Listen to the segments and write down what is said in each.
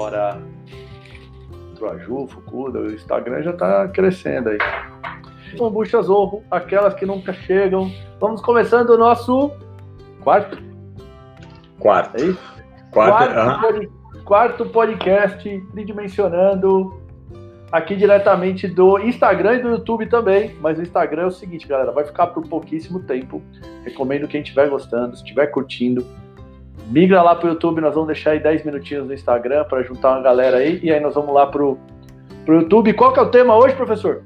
Bora. Troaju, Fucuda, o Instagram já tá crescendo aí. Kombucha Zorro, aquelas que nunca chegam. Vamos começando o nosso quarto. Quarto. É isso? Quarto, quarto, quarto podcast tridimensionando aqui diretamente do Instagram e do YouTube também. Mas o Instagram é o seguinte, galera, vai ficar por pouquíssimo tempo. Recomendo quem estiver gostando, se estiver curtindo, migra lá pro YouTube, nós vamos deixar aí 10 minutinhos no Instagram para juntar uma galera aí, e aí nós vamos lá pro, pro YouTube. Qual que é o tema hoje, professor?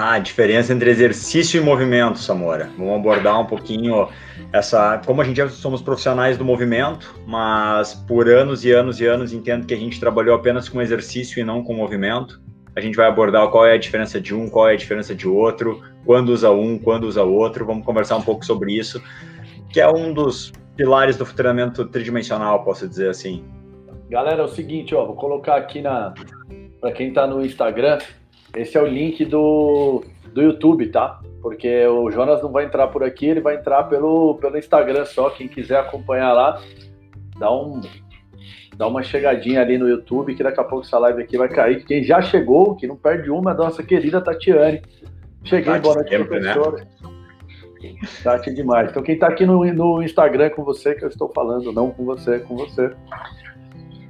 Ah, a diferença entre exercício e movimento, Samora. Vamos abordar um pouquinho essa. Como a gente já somos profissionais do movimento, mas por anos e anos e anos entendo que a gente trabalhou apenas com exercício e não com movimento. A gente vai abordar qual é a diferença de um, qual é a diferença de outro, quando usa um, quando usa outro. Vamos conversar um pouco sobre isso, que é um dos pilares do treinamento tridimensional, posso dizer assim. Galera, é o seguinte, ó, vou colocar aqui na para quem está no Instagram, esse é o link do, do YouTube, tá? Porque o Jonas não vai entrar por aqui, ele vai entrar pelo, pelo Instagram só. Quem quiser acompanhar lá, dá um dá uma chegadinha ali no YouTube, que daqui a pouco essa live aqui vai cair. Quem já chegou, que não perde uma, é a nossa querida Tatiane. Cheguei, boa noite, sempre, professora. Né? Tati demais. Então, quem está aqui no, no Instagram com você, que eu estou falando, não com você, com você.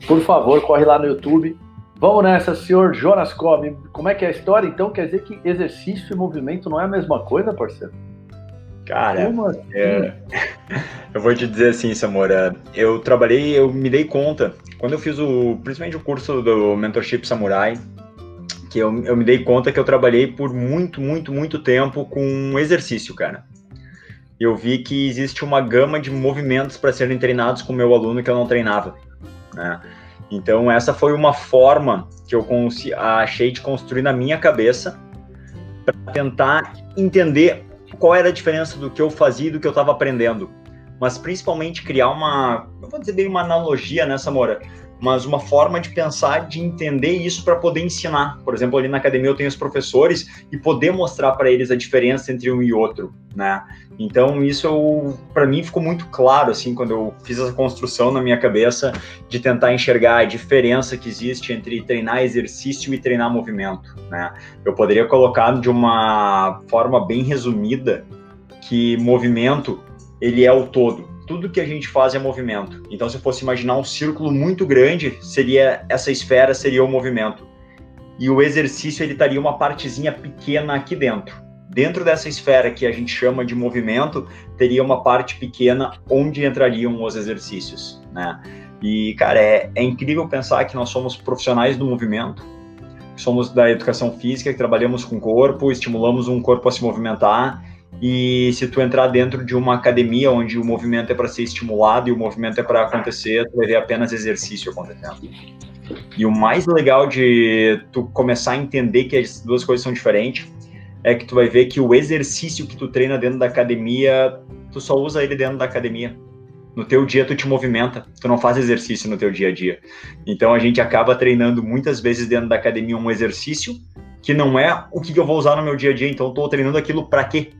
Por favor, corre lá no YouTube. Vamos nessa, senhor Jonas Come. Como é que é a história? Então, quer dizer que exercício e movimento não é a mesma coisa, parceiro? Cara, assim? é... eu vou te dizer assim, Samora, eu trabalhei, eu me dei conta, quando eu fiz o, principalmente o curso do Mentorship Samurai, que eu, eu me dei conta que eu trabalhei por muito, muito, muito tempo com exercício, cara eu vi que existe uma gama de movimentos para serem treinados com o meu aluno que eu não treinava. Né? Então, essa foi uma forma que eu achei de construir na minha cabeça para tentar entender qual era a diferença do que eu fazia e do que eu estava aprendendo. Mas principalmente criar uma, eu vou dizer bem uma analogia nessa, Mora, mas uma forma de pensar, de entender isso para poder ensinar. Por exemplo, ali na academia eu tenho os professores e poder mostrar para eles a diferença entre um e outro, né? Então isso para mim ficou muito claro assim quando eu fiz essa construção na minha cabeça de tentar enxergar a diferença que existe entre treinar exercício e treinar movimento, né? Eu poderia colocar de uma forma bem resumida que movimento ele é o todo, tudo que a gente faz é movimento. Então, se eu fosse imaginar um círculo muito grande, seria essa esfera seria o movimento. E o exercício ele estaria uma partezinha pequena aqui dentro. Dentro dessa esfera que a gente chama de movimento, teria uma parte pequena onde entrariam os exercícios, né? E, cara, é, é incrível pensar que nós somos profissionais do movimento, somos da educação física, que trabalhamos com o corpo, estimulamos um corpo a se movimentar e se tu entrar dentro de uma academia onde o movimento é para ser estimulado e o movimento é para acontecer, tu vai ver apenas exercício acontecendo. E o mais legal de tu começar a entender que as duas coisas são diferentes é que tu vai ver que o exercício que tu treina dentro da academia, tu só usa ele dentro da academia. No teu dia tu te movimenta, tu não faz exercício no teu dia a dia. Então a gente acaba treinando muitas vezes dentro da academia um exercício que não é o que eu vou usar no meu dia a dia, então eu tô treinando aquilo para quê?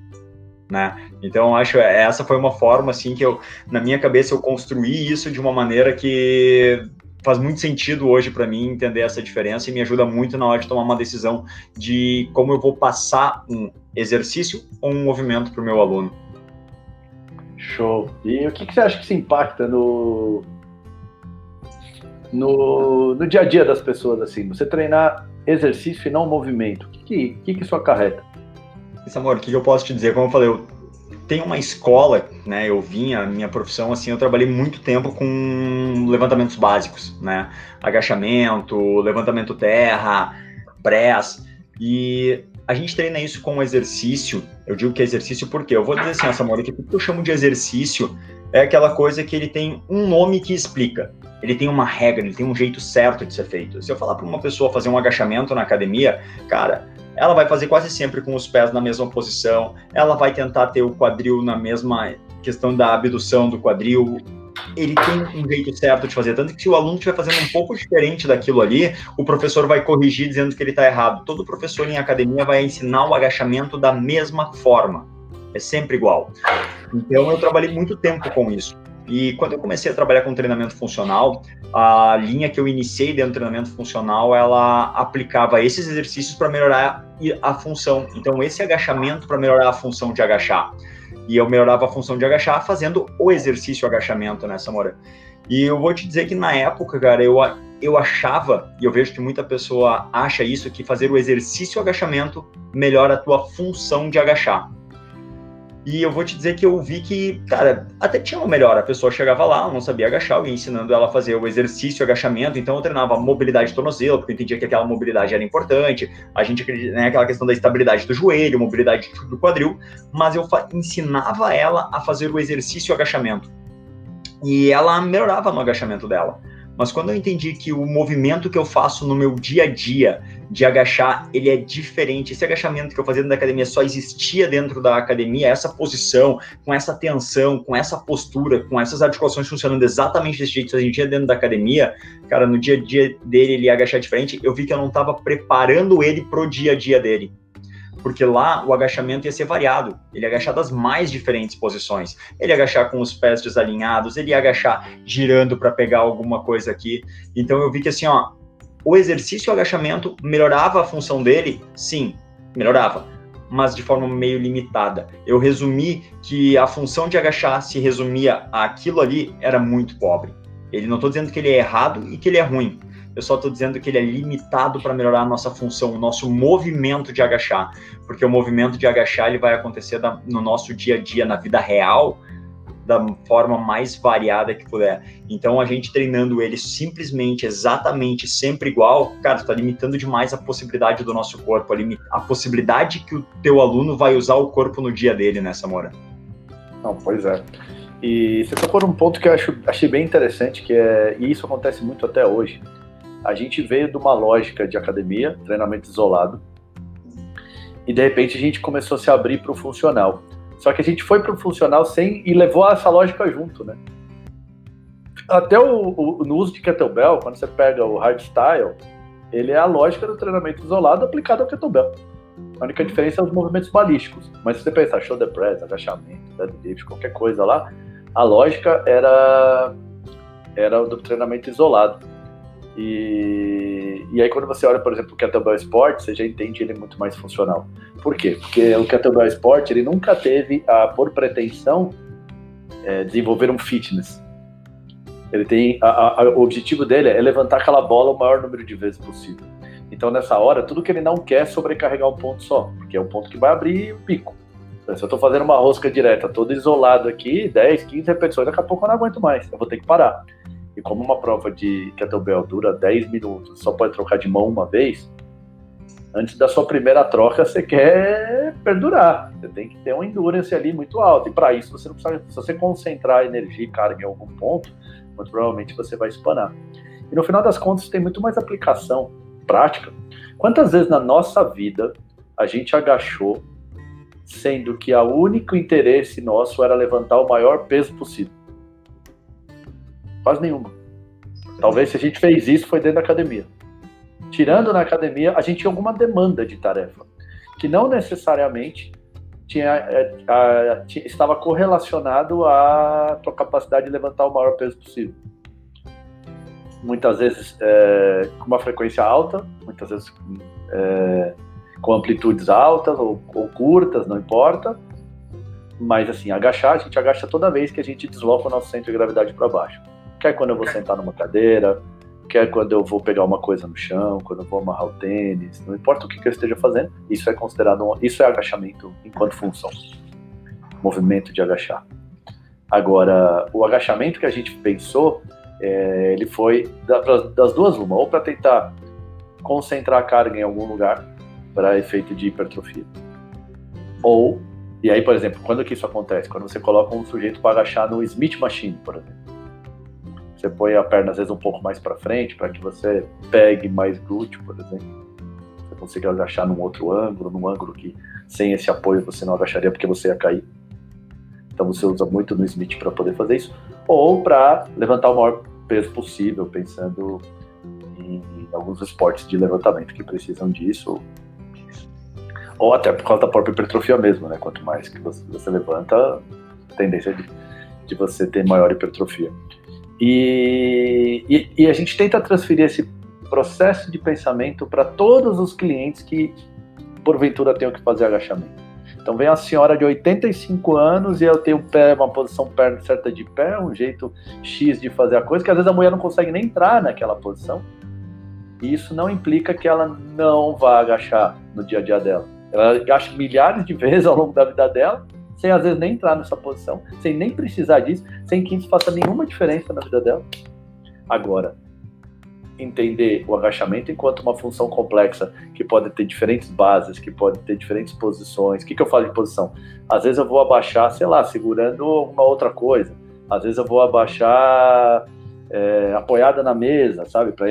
Né? Então acho essa foi uma forma assim que eu na minha cabeça eu construí isso de uma maneira que faz muito sentido hoje para mim entender essa diferença e me ajuda muito na hora de tomar uma decisão de como eu vou passar um exercício ou um movimento para o meu aluno. Show. E o que, que você acha que se impacta no, no, no dia a dia das pessoas assim? Você treinar exercício e não movimento, o que, que, que isso acarreta? Amor, o que eu posso te dizer? Como eu falei, eu tenho uma escola, né? Eu vim, a minha profissão, assim, eu trabalhei muito tempo com levantamentos básicos, né? Agachamento, levantamento terra, press. E a gente treina isso com exercício. Eu digo que é exercício porque eu vou dizer assim, que tudo que eu chamo de exercício é aquela coisa que ele tem um nome que explica. Ele tem uma regra, ele tem um jeito certo de ser feito. Se eu falar para uma pessoa fazer um agachamento na academia, cara, ela vai fazer quase sempre com os pés na mesma posição, ela vai tentar ter o quadril na mesma questão da abdução do quadril. Ele tem um jeito certo de fazer, tanto que se o aluno estiver fazendo um pouco diferente daquilo ali, o professor vai corrigir dizendo que ele está errado. Todo professor em academia vai ensinar o agachamento da mesma forma, é sempre igual. Então eu trabalhei muito tempo com isso. E quando eu comecei a trabalhar com treinamento funcional, a linha que eu iniciei dentro do treinamento funcional, ela aplicava esses exercícios para melhorar a função. Então, esse agachamento para melhorar a função de agachar. E eu melhorava a função de agachar fazendo o exercício agachamento, né, Samora? E eu vou te dizer que na época, cara, eu, eu achava, e eu vejo que muita pessoa acha isso, que fazer o exercício agachamento melhora a tua função de agachar. E eu vou te dizer que eu vi que, cara, até tinha uma melhora. A pessoa chegava lá, não sabia agachar, ia ensinando ela a fazer o exercício, agachamento, então eu treinava mobilidade de tornozelo, porque eu entendia que aquela mobilidade era importante. A gente acredita, né, aquela questão da estabilidade do joelho, mobilidade do quadril, mas eu ensinava ela a fazer o exercício agachamento. E ela melhorava no agachamento dela. Mas quando eu entendi que o movimento que eu faço no meu dia a dia de agachar, ele é diferente. Esse agachamento que eu fazia dentro da academia só existia dentro da academia, essa posição, com essa tensão, com essa postura, com essas articulações funcionando exatamente desse jeito, a gente ia dentro da academia, cara, no dia a dia dele ele ia agachar diferente, eu vi que eu não estava preparando ele pro dia a dia dele porque lá o agachamento ia ser variado. Ele ia agachar das mais diferentes posições. Ele ia agachar com os pés desalinhados, ele ia agachar girando para pegar alguma coisa aqui. Então eu vi que assim, ó, o exercício e o agachamento melhorava a função dele? Sim, melhorava, mas de forma meio limitada. Eu resumi que a função de agachar se resumia àquilo ali era muito pobre. Ele não estou dizendo que ele é errado e que ele é ruim. Eu só estou dizendo que ele é limitado para melhorar a nossa função, o nosso movimento de agachar, porque o movimento de agachar ele vai acontecer no nosso dia a dia, na vida real, da forma mais variada que puder. Então, a gente treinando ele simplesmente, exatamente, sempre igual, cara, está limitando demais a possibilidade do nosso corpo, a, possibilidade que o teu aluno vai usar o corpo no dia dele, né, Samora? Não, pois é. E você tocou num ponto que eu acho, achei bem interessante, que é, e isso acontece muito até hoje, a gente veio de uma lógica de academia, treinamento isolado, e de repente a gente começou a se abrir para o funcional. Só que a gente foi para o funcional sem e levou essa lógica junto, né? Até o, o, no uso de kettlebell, quando você pega o hardstyle, ele é a lógica do treinamento isolado aplicado ao kettlebell. A única diferença são os movimentos balísticos. Mas se você pensar shoulder press, agachamento, deadlift, qualquer coisa lá, a lógica era era do treinamento isolado. E, e aí quando você olha, por exemplo, o Kettlebell Sport, você já entende ele muito mais funcional. Por quê? Porque o Kettlebell Sport, ele nunca teve, a, por pretensão, é, desenvolver um fitness. Ele tem, a, a, o objetivo dele é levantar aquela bola o maior número de vezes possível. Então, nessa hora, tudo que ele não quer é sobrecarregar um ponto só, porque é um ponto que vai abrir o pico. Então, se eu estou fazendo uma rosca direta, todo isolado aqui, 10, 15 repetições, daqui a pouco eu não aguento mais, eu vou ter que parar. E como uma prova de kettlebell dura 10 minutos, só pode trocar de mão uma vez, antes da sua primeira troca você quer perdurar. Você tem que ter uma endurance ali muito alta. E para isso você não precisa, se você concentrar energia e carga em algum ponto, muito provavelmente você vai espanar. E no final das contas tem muito mais aplicação prática. Quantas vezes na nossa vida a gente agachou sendo que o único interesse nosso era levantar o maior peso possível? Quase nenhuma. Talvez se a gente fez isso foi dentro da academia. Tirando na academia, a gente tinha alguma demanda de tarefa, que não necessariamente tinha, é, a, tinha, estava correlacionado à tua capacidade de levantar o maior peso possível. Muitas vezes é, com uma frequência alta, muitas vezes é, com amplitudes altas ou, ou curtas, não importa. Mas assim, agachar, a gente agacha toda vez que a gente desloca o nosso centro de gravidade para baixo. Quer quando eu vou sentar numa cadeira, quer quando eu vou pegar uma coisa no chão, quando eu vou amarrar o tênis, não importa o que, que eu esteja fazendo, isso é considerado um, isso é agachamento enquanto função, movimento de agachar. Agora, o agachamento que a gente pensou, é, ele foi das duas uma, ou para tentar concentrar a carga em algum lugar para efeito de hipertrofia, ou e aí, por exemplo, quando que isso acontece? Quando você coloca um sujeito para agachar no Smith Machine, por exemplo você põe a perna às vezes um pouco mais para frente para que você pegue mais glúteo, por exemplo. Você consiga agachar num outro ângulo, num ângulo que sem esse apoio você não agacharia porque você ia cair. Então você usa muito no Smith para poder fazer isso, ou para levantar o maior peso possível, pensando em, em alguns esportes de levantamento que precisam disso, ou até por causa da própria hipertrofia mesmo, né? Quanto mais que você, você levanta, tendência de de você ter maior hipertrofia. E, e, e a gente tenta transferir esse processo de pensamento para todos os clientes que, porventura, tenham que fazer agachamento. Então vem a senhora de 85 anos e eu tenho pé, uma posição perna certa de pé, um jeito X de fazer a coisa, que às vezes a mulher não consegue nem entrar naquela posição. E isso não implica que ela não vá agachar no dia a dia dela. Ela agacha milhares de vezes ao longo da vida dela, sem às vezes nem entrar nessa posição, sem nem precisar disso, sem que isso faça nenhuma diferença na vida dela. Agora, entender o agachamento enquanto uma função complexa que pode ter diferentes bases, que pode ter diferentes posições. O que, que eu falo de posição? Às vezes eu vou abaixar, sei lá, segurando uma outra coisa. Às vezes eu vou abaixar é, apoiada na mesa, sabe? Para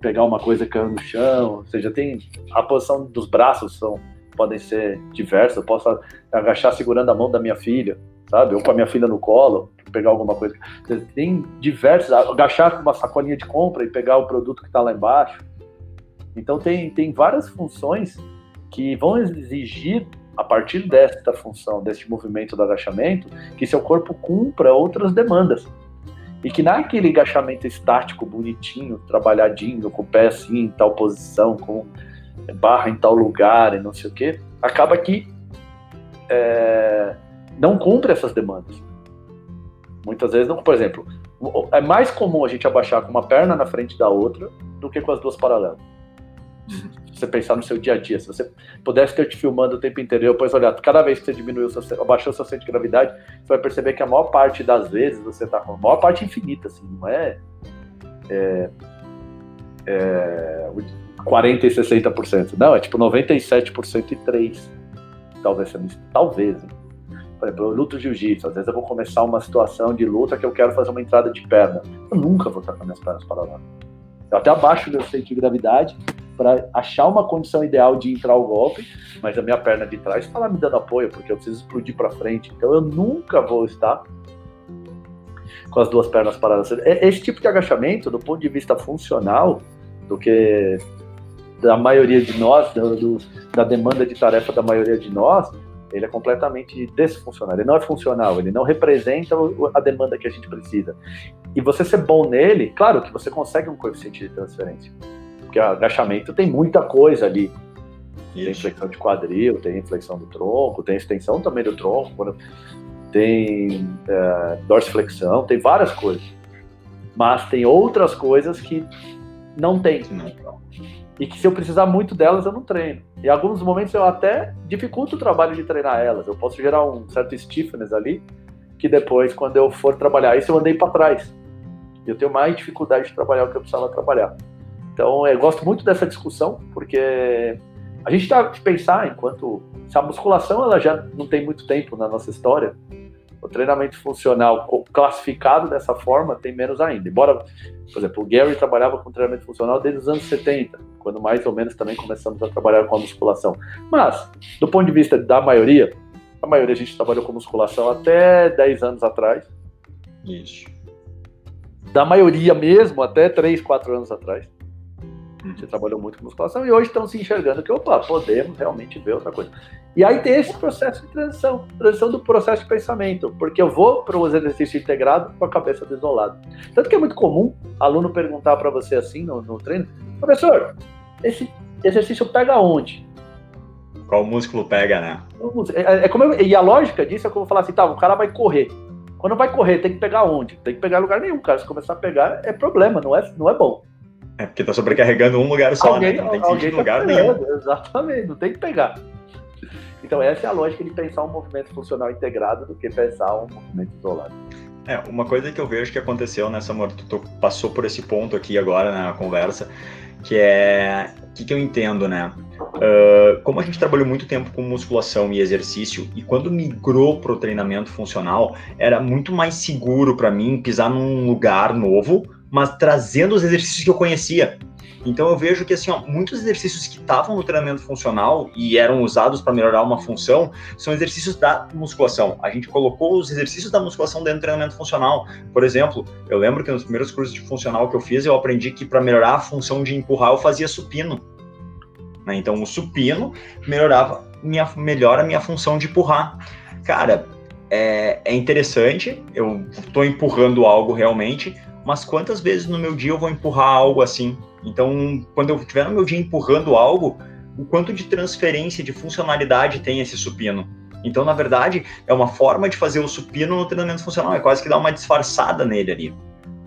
pegar uma coisa caindo no chão. Ou seja, tem a posição dos braços são podem ser diversas. Eu posso agachar segurando a mão da minha filha, sabe? Ou com a minha filha no colo pegar alguma coisa. Tem diversos, agachar com uma sacolinha de compra e pegar o produto que está lá embaixo. Então tem, tem várias funções que vão exigir, a partir desta função, deste movimento do agachamento, que seu corpo cumpra outras demandas. E que naquele agachamento estático, bonitinho, trabalhadinho, com o pé assim, em tal posição, com barra em tal lugar e não sei o que, acaba que é, não cumpre essas demandas. Muitas vezes não, por exemplo, é mais comum a gente abaixar com uma perna na frente da outra do que com as duas paralelas. Se você pensar no seu dia a dia, se você pudesse ter te filmando o tempo inteiro e depois olhar, cada vez que você diminuiu, seu, abaixou seu centro de gravidade, você vai perceber que a maior parte das vezes você está com a maior parte infinita, assim, não é, é, é 40 e 60%. Não, é tipo 97% e 3%. Talvez, talvez. Hein? Por exemplo, eu luto jiu-jitsu. Às vezes eu vou começar uma situação de luta que eu quero fazer uma entrada de perna. Eu nunca vou estar com minhas pernas paralelas. Eu até abaixo do centro de gravidade para achar uma condição ideal de entrar o golpe, mas a minha perna de trás está lá me dando apoio, porque eu preciso explodir para frente. Então eu nunca vou estar com as duas pernas paradas. É, esse tipo de agachamento, do ponto de vista funcional, do que da maioria de nós, do, da demanda de tarefa da maioria de nós, ele é completamente desfuncional, ele não é funcional, ele não representa a demanda que a gente precisa. E você ser bom nele, claro que você consegue um coeficiente de transferência, porque agachamento tem muita coisa ali. Isso. Tem flexão de quadril, tem flexão do tronco, tem extensão também do tronco, tem é, dorsiflexão, tem várias coisas. Mas tem outras coisas que não tem. Não e que se eu precisar muito delas eu não treino. Em alguns momentos eu até dificulto o trabalho de treinar elas. Eu posso gerar um certo stiffness ali, que depois, quando eu for trabalhar isso, eu andei para trás. Eu tenho mais dificuldade de trabalhar o que eu precisava trabalhar. Então, eu gosto muito dessa discussão, porque a gente está de pensar enquanto se a musculação ela já não tem muito tempo na nossa história, o treinamento funcional classificado dessa forma tem menos ainda. Embora, por exemplo, o Gary trabalhava com treinamento funcional desde os anos 70, quando mais ou menos também começamos a trabalhar com a musculação. Mas, do ponto de vista da maioria, a maioria a gente trabalhou com musculação até 10 anos atrás. Isso. Da maioria mesmo, até 3, 4 anos atrás. Gente trabalhou muito com musculação e hoje estão se enxergando que, opa, podemos realmente ver outra coisa. E aí tem esse processo de transição, transição do processo de pensamento, porque eu vou para o exercício integrado com a cabeça desolada. Tanto que é muito comum aluno perguntar para você assim no, no treino, professor, esse exercício pega onde? Qual músculo pega, né? É, é como eu, e a lógica disso é que eu falar assim, tá, o cara vai correr. Quando vai correr, tem que pegar onde? Tem que pegar em lugar nenhum, cara. Se começar a pegar, é problema, não é, não é bom. É porque tá sobrecarregando um lugar só, né? alguém, né? Não tem que sentir tá lugar nenhum. Exatamente, não tem que pegar. Então essa é a lógica de pensar um movimento funcional integrado do que pensar um movimento isolado. É, uma coisa que eu vejo que aconteceu nessa, amor, tu passou por esse ponto aqui agora na conversa, que é o que, que, eu entendo, né? Uh, como a gente trabalhou muito tempo com musculação e exercício, e quando migrou para o treinamento funcional, era muito mais seguro para mim pisar num lugar novo, mas trazendo os exercícios que eu conhecia. Então eu vejo que assim, ó, muitos exercícios que estavam no treinamento funcional e eram usados para melhorar uma função são exercícios da musculação. A gente colocou os exercícios da musculação dentro do treinamento funcional. Por exemplo, eu lembro que nos primeiros cursos de funcional que eu fiz, eu aprendi que para melhorar a função de empurrar eu fazia supino. Né? Então o supino melhorava minha melhora a minha função de empurrar. Cara, é, é interessante, eu estou empurrando algo realmente, mas quantas vezes no meu dia eu vou empurrar algo assim? Então, quando eu estiver no meu dia empurrando algo, o quanto de transferência, de funcionalidade tem esse supino? Então, na verdade, é uma forma de fazer o supino no treinamento funcional, é quase que dar uma disfarçada nele ali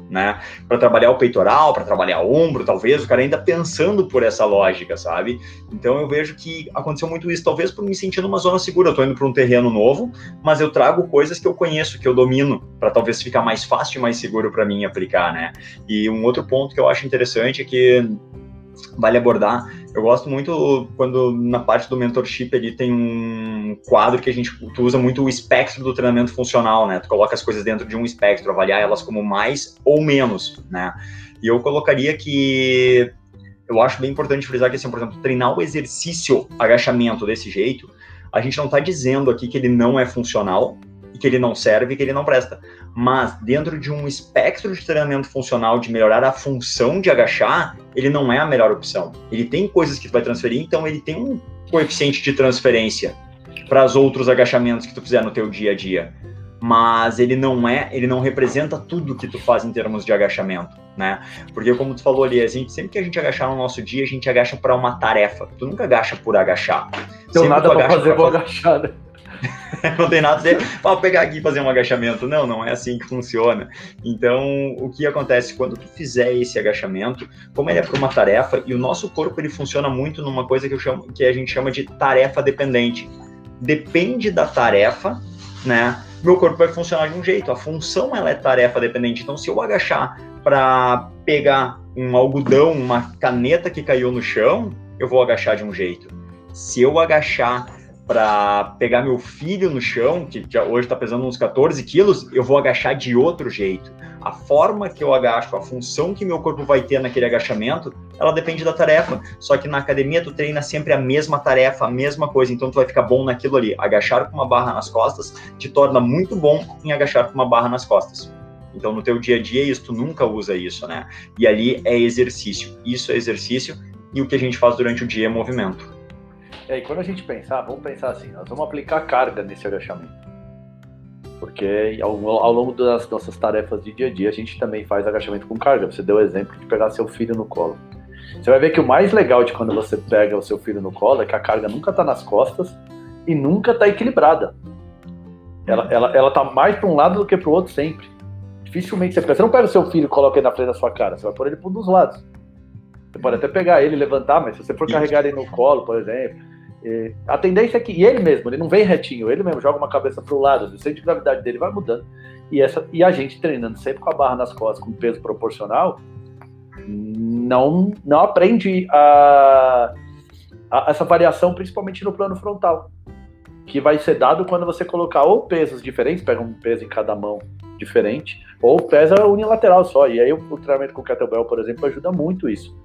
né? Para trabalhar o peitoral, para trabalhar o ombro, talvez, o cara ainda pensando por essa lógica, sabe? Então eu vejo que aconteceu muito isso, talvez por me sentir numa zona segura. Eu tô indo para um terreno novo, mas eu trago coisas que eu conheço, que eu domino, para talvez ficar mais fácil e mais seguro para mim aplicar, né? E um outro ponto que eu acho interessante é que vale abordar. Eu gosto muito quando na parte do mentorship ele tem um quadro que a gente tu usa muito o espectro do treinamento funcional, né? Tu coloca as coisas dentro de um espectro, avaliar elas como mais ou menos, né? E eu colocaria que eu acho bem importante frisar que assim, por exemplo, treinar o exercício agachamento desse jeito, a gente não está dizendo aqui que ele não é funcional que ele não serve, e que ele não presta mas dentro de um espectro de treinamento funcional de melhorar a função de agachar, ele não é a melhor opção. Ele tem coisas que tu vai transferir, então ele tem um coeficiente de transferência para os outros agachamentos que tu fizer no teu dia a dia. Mas ele não é, ele não representa tudo que tu faz em termos de agachamento, né? Porque como tu falou ali, a gente, sempre que a gente agachar no nosso dia, a gente agacha para uma tarefa. Tu nunca agacha por agachar. Então nada para fazer, vou agachar, né? não tem nada a dizer, para pegar aqui e fazer um agachamento. Não, não é assim que funciona. Então, o que acontece quando tu fizer esse agachamento, como ele é para uma tarefa, e o nosso corpo ele funciona muito numa coisa que, eu chamo, que a gente chama de tarefa dependente. Depende da tarefa, né? Meu corpo vai funcionar de um jeito. A função ela é tarefa dependente. Então, se eu agachar para pegar um algodão, uma caneta que caiu no chão, eu vou agachar de um jeito. Se eu agachar para pegar meu filho no chão, que já hoje está pesando uns 14 quilos, eu vou agachar de outro jeito. A forma que eu agacho, a função que meu corpo vai ter naquele agachamento, ela depende da tarefa. Só que na academia tu treina sempre a mesma tarefa, a mesma coisa, então tu vai ficar bom naquilo ali. Agachar com uma barra nas costas te torna muito bom em agachar com uma barra nas costas. Então no teu dia a dia isso tu nunca usa isso, né? E ali é exercício. Isso é exercício e o que a gente faz durante o dia é movimento. E aí, quando a gente pensar, vamos pensar assim, nós vamos aplicar carga nesse agachamento. Porque ao, ao, longo das nossas tarefas de dia a dia, a gente também faz agachamento com carga. Você deu o exemplo de pegar seu filho no colo. Você vai ver que o mais legal de quando você pega o seu filho no colo é que a carga nunca está nas costas e nunca está equilibrada. Ela, ela, ela tá mais para um lado do que para o outro sempre. Dificilmente você pega. Você não pega o seu filho e coloca ele na frente da sua cara, você vai pôr ele por um dos lados. Você pode até pegar ele e levantar, mas se você for carregar ele no colo, por exemplo, a tendência é que e ele mesmo, ele não vem retinho, ele mesmo joga uma cabeça para o lado, o centro de gravidade dele vai mudando. E, essa, e a gente treinando sempre com a barra nas costas, com peso proporcional, não, não aprende a, a, essa variação, principalmente no plano frontal, que vai ser dado quando você colocar ou pesos diferentes, pega um peso em cada mão diferente, ou pesa unilateral só. E aí o, o treinamento com kettlebell, por exemplo, ajuda muito isso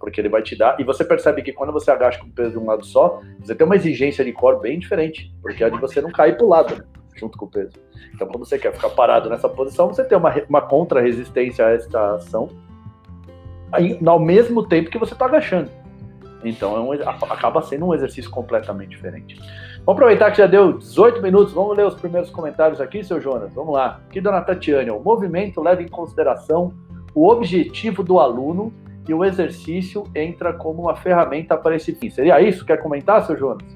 porque ele vai te dar. E você percebe que quando você agacha com o peso de um lado só, você tem uma exigência de core bem diferente, porque é de você não cair para o lado, né, junto com o peso. Então, quando você quer ficar parado nessa posição, você tem uma, uma contra-resistência a esta ação, aí, ao mesmo tempo que você está agachando. Então, é um, acaba sendo um exercício completamente diferente. Vamos aproveitar que já deu 18 minutos, vamos ler os primeiros comentários aqui, seu Jonas. Vamos lá. Aqui, dona Tatiane, o movimento leva em consideração o objetivo do aluno e o exercício entra como uma ferramenta para esse fim. Seria isso? Quer comentar, seu Jonas?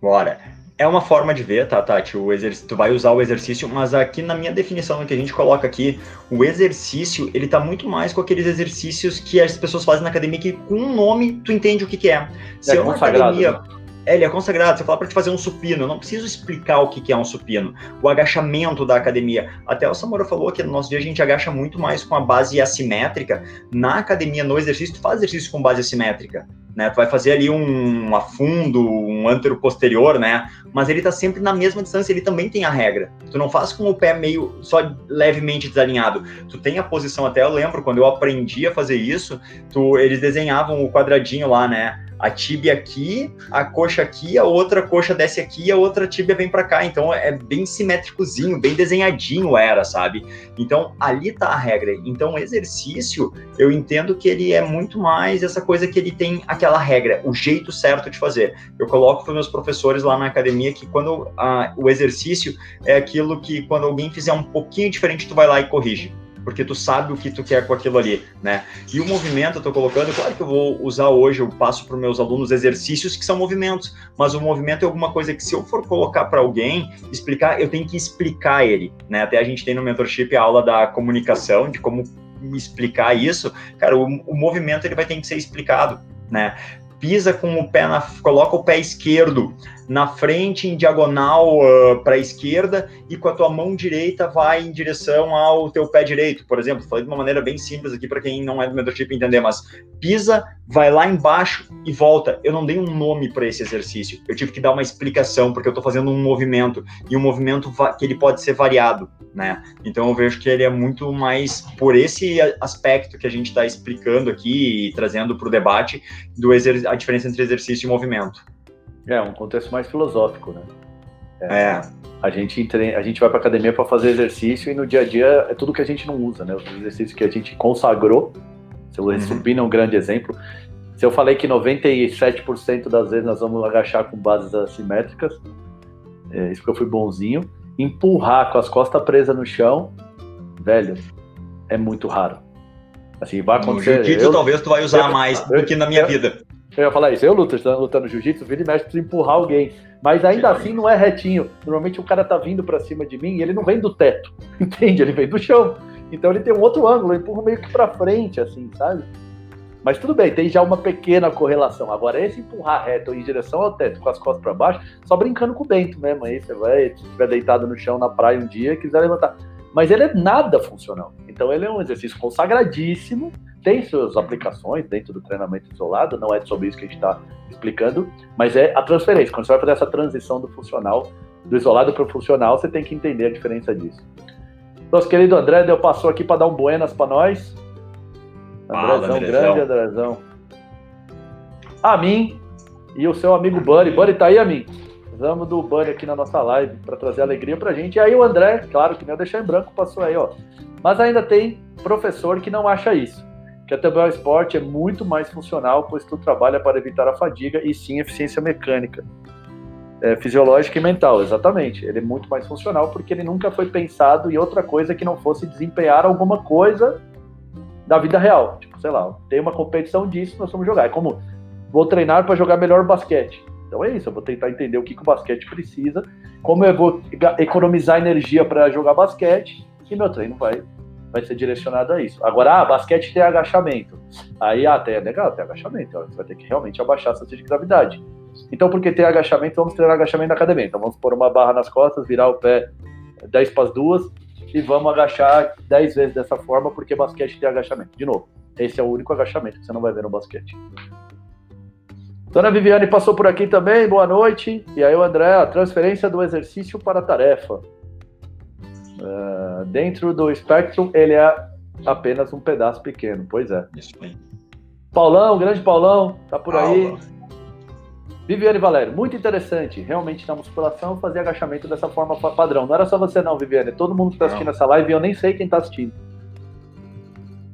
Bora. É uma forma de ver, tá, Tati? O exercício, tu vai usar o exercício, mas aqui na minha definição, que a gente coloca aqui, o exercício, ele tá muito mais com aqueles exercícios que as pessoas fazem na academia, que com um nome tu entende o que, que é. Se é, é uma academia. Né? É, ele é consagrado. Você fala para te fazer um supino, eu não preciso explicar o que, que é um supino. O agachamento da academia. Até o Samora falou que no nosso dia a gente agacha muito mais com a base assimétrica. Na academia, no exercício, tu faz exercício com base assimétrica. Né? Tu vai fazer ali um afundo, um antero posterior, né? Mas ele tá sempre na mesma distância, ele também tem a regra. Tu não faz com o pé meio só levemente desalinhado. Tu tem a posição, até eu lembro quando eu aprendi a fazer isso, tu, eles desenhavam o quadradinho lá, né? A tíbia aqui, a coxa aqui, a outra coxa desce aqui, a outra tíbia vem para cá. Então é bem simétricozinho, bem desenhadinho era, sabe? Então ali tá a regra. Então o exercício, eu entendo que ele é muito mais essa coisa que ele tem aquela regra, o jeito certo de fazer. Eu coloco para meus professores lá na academia que quando a, o exercício é aquilo que quando alguém fizer um pouquinho diferente, tu vai lá e corrige porque tu sabe o que tu quer com aquilo ali, né? E o movimento, eu tô colocando, claro que eu vou usar hoje, eu passo para meus alunos exercícios que são movimentos, mas o movimento é alguma coisa que se eu for colocar para alguém, explicar, eu tenho que explicar ele, né? Até a gente tem no mentorship a aula da comunicação, de como explicar isso. Cara, o, o movimento ele vai ter que ser explicado, né? Pisa com o pé na, coloca o pé esquerdo na frente em diagonal uh, para a esquerda e com a tua mão direita vai em direção ao teu pé direito, por exemplo. Falei de uma maneira bem simples aqui para quem não é do mentorship entender, mas pisa, vai lá embaixo e volta. Eu não dei um nome para esse exercício. Eu tive que dar uma explicação porque eu estou fazendo um movimento e um movimento que ele pode ser variado, né? Então eu vejo que ele é muito mais por esse aspecto que a gente está explicando aqui e trazendo para o debate do a diferença entre exercício e movimento. É, um contexto mais filosófico, né? É. é. A gente, a gente vai para academia para fazer exercício e no dia a dia é tudo que a gente não usa, né? Os exercícios que a gente consagrou. Se o uhum. supino é um grande exemplo. Se eu falei que 97% das vezes nós vamos agachar com bases assimétricas, é, isso porque eu fui bonzinho. Empurrar com as costas presas no chão, velho, é muito raro. Assim, vai acontecer. No jiu-jitsu talvez tu vai usar eu, mais eu, do que na minha eu, vida. Eu ia falar isso, eu luto, lutando jiu-jitsu, vira e mexe, preciso empurrar alguém. Mas ainda assim não é retinho. Normalmente o cara tá vindo para cima de mim e ele não vem do teto, entende? Ele vem do chão. Então ele tem um outro ângulo, eu empurro meio que para frente, assim, sabe? Mas tudo bem, tem já uma pequena correlação. Agora, esse empurrar reto em direção ao teto, com as costas para baixo, só brincando com o Bento mesmo. Aí você vai, se estiver deitado no chão na praia um dia, quiser levantar. Mas ele é nada funcional. Então ele é um exercício consagradíssimo tem suas aplicações dentro do treinamento isolado, não é sobre isso que a gente está explicando, mas é a transferência. Quando você vai fazer essa transição do funcional, do isolado para o funcional, você tem que entender a diferença disso. Nosso querido André deu passou aqui para dar um buenas para nós. Andrezão, grande Andrezão. A mim e o seu amigo Buddy. Buddy tá aí, a mim. Precisamos do Buddy aqui na nossa live para trazer alegria para a gente. E aí o André, claro que não deixar em branco, passou aí, ó. Mas ainda tem professor que não acha isso que a Tebel Sport é muito mais funcional, pois tu trabalha para evitar a fadiga e sim eficiência mecânica, é, fisiológica e mental, exatamente. Ele é muito mais funcional porque ele nunca foi pensado em outra coisa que não fosse desempenhar alguma coisa da vida real. Tipo, sei lá, tem uma competição disso, nós vamos jogar. É como vou treinar para jogar melhor basquete. Então é isso, eu vou tentar entender o que, que o basquete precisa, como eu vou economizar energia para jogar basquete, e meu treino vai vai ser direcionado a isso. Agora, ah, basquete tem agachamento. Aí, ah, é legal, tem agachamento. Você vai ter que realmente abaixar a de gravidade. Então, porque tem agachamento, vamos treinar agachamento na academia. Então, vamos pôr uma barra nas costas, virar o pé 10 para as duas e vamos agachar 10 vezes dessa forma, porque basquete tem agachamento. De novo, esse é o único agachamento que você não vai ver no basquete. Dona Viviane passou por aqui também, boa noite. E aí, o André, a transferência do exercício para a tarefa. Uh, dentro do Spectrum, ele é apenas um pedaço pequeno, pois é. Isso aí. Paulão, grande Paulão, tá por Paula. aí. Viviane Valério, muito interessante. Realmente na musculação fazer agachamento dessa forma padrão. Não era só você não, Viviane. Todo mundo que está assistindo essa live, eu nem sei quem está assistindo.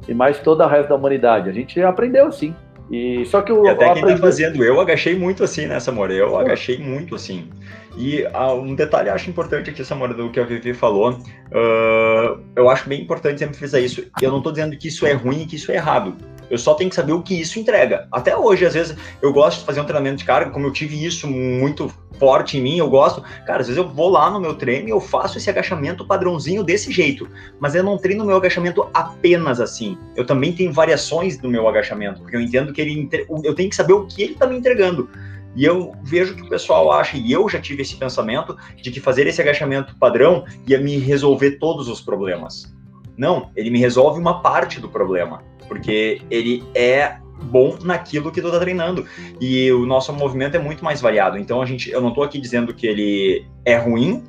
E mais toda a resto da humanidade. A gente aprendeu assim. E só que o. E até quem aprendi... tá fazendo, eu agachei muito assim né, Samora. Eu agachei muito assim. E uh, um detalhe acho importante aqui, Samora, do que a Vivi falou. Uh, eu acho bem importante sempre frisar isso. Eu não tô dizendo que isso é ruim e que isso é errado. Eu só tenho que saber o que isso entrega. Até hoje, às vezes, eu gosto de fazer um treinamento de carga, como eu tive isso muito forte em mim, eu gosto. Cara, às vezes eu vou lá no meu treino e eu faço esse agachamento padrãozinho desse jeito. Mas eu não treino meu agachamento apenas assim. Eu também tenho variações no meu agachamento, porque eu entendo que ele. Eu tenho que saber o que ele está me entregando. E eu vejo que o pessoal acha, e eu já tive esse pensamento, de que fazer esse agachamento padrão ia me resolver todos os problemas. Não, ele me resolve uma parte do problema porque ele é bom naquilo que tu tá treinando. E o nosso movimento é muito mais variado. Então a gente, eu não tô aqui dizendo que ele é ruim,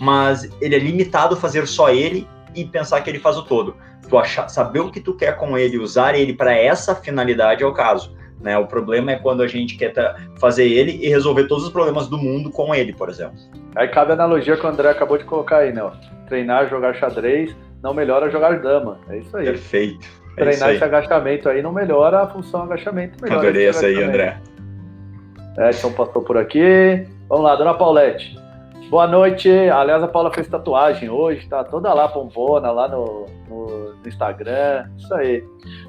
mas ele é limitado a fazer só ele e pensar que ele faz o todo. Tu achar, saber o que tu quer com ele, usar ele para essa finalidade é o caso. Né? O problema é quando a gente quer fazer ele e resolver todos os problemas do mundo com ele, por exemplo. Aí cabe a analogia que o André acabou de colocar aí, né? Treinar, jogar xadrez não melhora jogar dama. É isso aí. Perfeito. É Treinar esse agachamento aí não melhora a função agachamento. Melhora Adorei essa aí, André. Edson passou por aqui. Vamos lá, dona Paulette. Boa noite. Aliás, a Paula fez tatuagem hoje, tá toda lá pompona, lá no, no, no Instagram. Isso aí.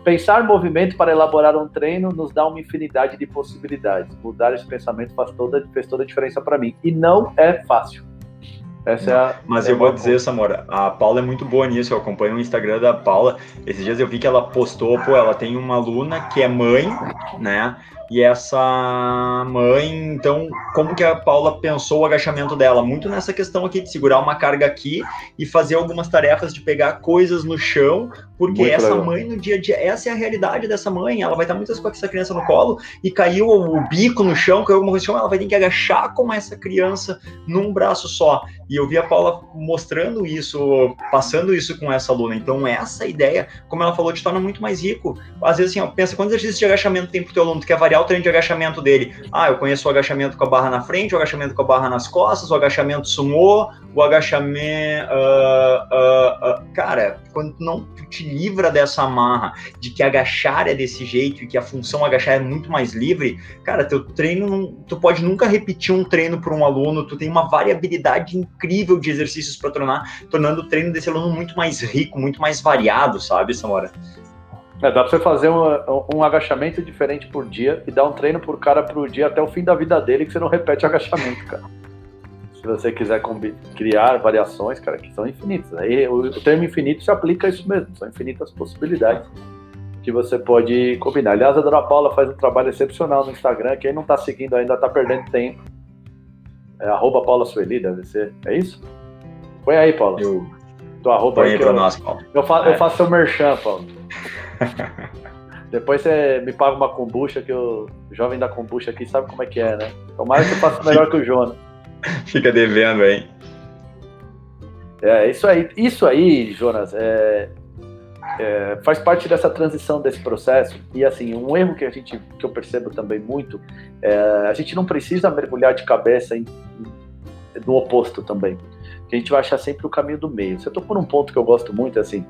Pensar movimento para elaborar um treino nos dá uma infinidade de possibilidades. Mudar esse pensamento faz toda, fez toda a diferença para mim. E não é fácil. Essa é a, Mas é eu vou dizer, Samora, a Paula é muito boa nisso. Eu acompanho o Instagram da Paula. Esses dias eu vi que ela postou, pô, ela tem uma aluna que é mãe, né? E essa mãe, então, como que a Paula pensou o agachamento dela? Muito nessa questão aqui de segurar uma carga aqui e fazer algumas tarefas de pegar coisas no chão, porque Muito essa legal. mãe no dia a dia, essa é a realidade dessa mãe. Ela vai estar muitas com essa criança no colo e caiu o bico no chão, caiu alguma coisa no chão, ela vai ter que agachar com essa criança num braço só. E eu vi a Paula mostrando isso, passando isso com essa aluna. Então, essa ideia, como ela falou, te torna muito mais rico. Às vezes, assim, ó, pensa quantos exercícios de agachamento tem pro teu aluno, tu quer variar o treino de agachamento dele. Ah, eu conheço o agachamento com a barra na frente, o agachamento com a barra nas costas, o agachamento sumô, o agachamento. Uh, uh, uh. Cara, quando não te livra dessa amarra de que agachar é desse jeito e que a função agachar é muito mais livre, cara, teu treino, não, tu pode nunca repetir um treino para um aluno, tu tem uma variabilidade incrível de exercícios para tornar, tornando o treino desse aluno muito mais rico, muito mais variado, sabe, Samora? É, dá pra você fazer um, um, agachamento diferente por dia e dar um treino por cara por dia até o fim da vida dele que você não repete agachamento, cara. Se você quiser criar variações, cara, que são infinitas. Aí o, o termo infinito se aplica a isso mesmo, são infinitas possibilidades que você pode combinar. Aliás, a Dona Paula faz um trabalho excepcional no Instagram. Quem não está seguindo ainda está perdendo tempo. É arroba Paula Sueli, deve ser. É isso? Põe aí, Paula. Eu... Tua arroba Põe aí pra eu, nós, Paulo. Eu, fa é. eu faço seu merchan, Paulo. Depois você me paga uma kombucha, que o jovem da kombucha aqui sabe como é que é, né? Tomara que eu faça melhor que o Jonas. Fica devendo, hein? É, isso aí, isso aí, Jonas, é, é, faz parte dessa transição desse processo. E assim, um erro que a gente, que eu percebo também muito, é, a gente não precisa mergulhar de cabeça em, no oposto também. Que a gente vai achar sempre o caminho do meio. Você tocou num ponto que eu gosto muito, assim,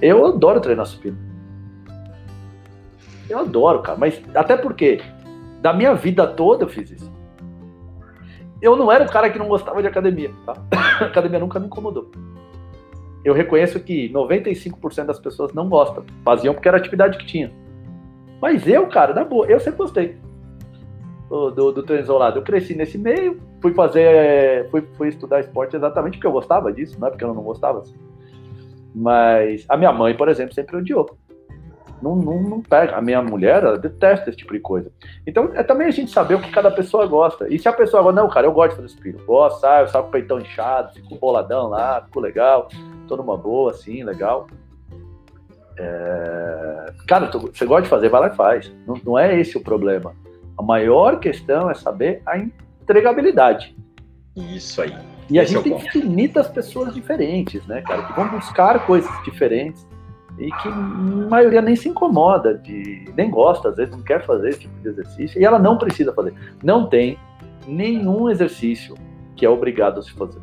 eu adoro treinar supino. Eu adoro, cara. Mas até porque da minha vida toda eu fiz isso. Eu não era o cara que não gostava de academia, tá? A academia nunca me incomodou. Eu reconheço que 95% das pessoas não gostam. Faziam porque era a atividade que tinha. Mas eu, cara, na boa, eu sempre gostei do, do, do treino isolado. Eu cresci nesse meio, fui fazer, fui, fui estudar esporte exatamente porque eu gostava disso, não é porque eu não gostava. Assim. Mas a minha mãe, por exemplo, sempre odiou. Não, não, não pega. A minha mulher, ela detesta esse tipo de coisa. Então, é também a gente saber o que cada pessoa gosta. E se a pessoa gosta, não, cara, eu gosto de fazer espírito. Gosto, saio, saio com o peitão inchado, fico boladão lá, fico legal, tô numa boa, assim, legal. É... Cara, tu, você gosta de fazer, vai lá e faz. Não, não é esse o problema. A maior questão é saber a entregabilidade. Isso aí. E a gente é tem infinitas pessoas diferentes, né, cara, que vão buscar coisas diferentes e que a maioria nem se incomoda, de, nem gosta, às vezes não quer fazer esse tipo de exercício, e ela não precisa fazer. Não tem nenhum exercício que é obrigado a se fazer.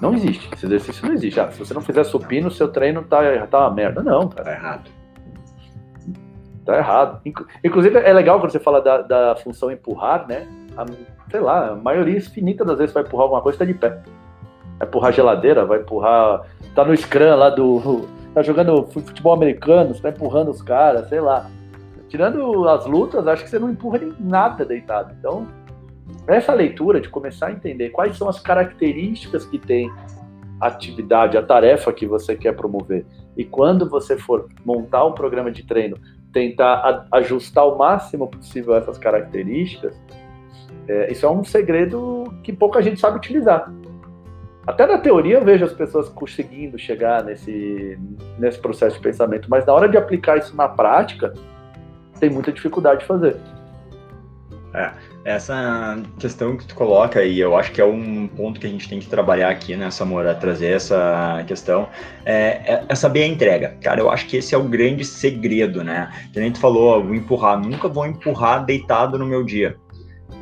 Não existe. Esse exercício não existe. Ah, se você não fizer supino, seu treino tá, tá uma merda. Não, cara. Tá errado. Tá errado. Inclusive, é legal quando você fala da, da função empurrar, né? A, sei lá, a maioria infinita das vezes vai empurrar alguma coisa e tá de pé. Vai empurrar geladeira, vai empurrar. Tá no scrum lá do. Tá jogando futebol americano, você tá empurrando os caras, sei lá. Tirando as lutas, acho que você não empurra nem nada deitado. Então, essa leitura de começar a entender quais são as características que tem a atividade, a tarefa que você quer promover. E quando você for montar um programa de treino, tentar ajustar o máximo possível essas características, é, isso é um segredo que pouca gente sabe utilizar. Até na teoria eu vejo as pessoas conseguindo chegar nesse, nesse processo de pensamento, mas na hora de aplicar isso na prática, tem muita dificuldade de fazer. É, Essa questão que tu coloca, e eu acho que é um ponto que a gente tem que trabalhar aqui, né, Samora, trazer essa questão, é, é, é, saber a entrega. Cara, eu acho que esse é o grande segredo, né? Que nem tu falou, o empurrar. Nunca vou empurrar deitado no meu dia.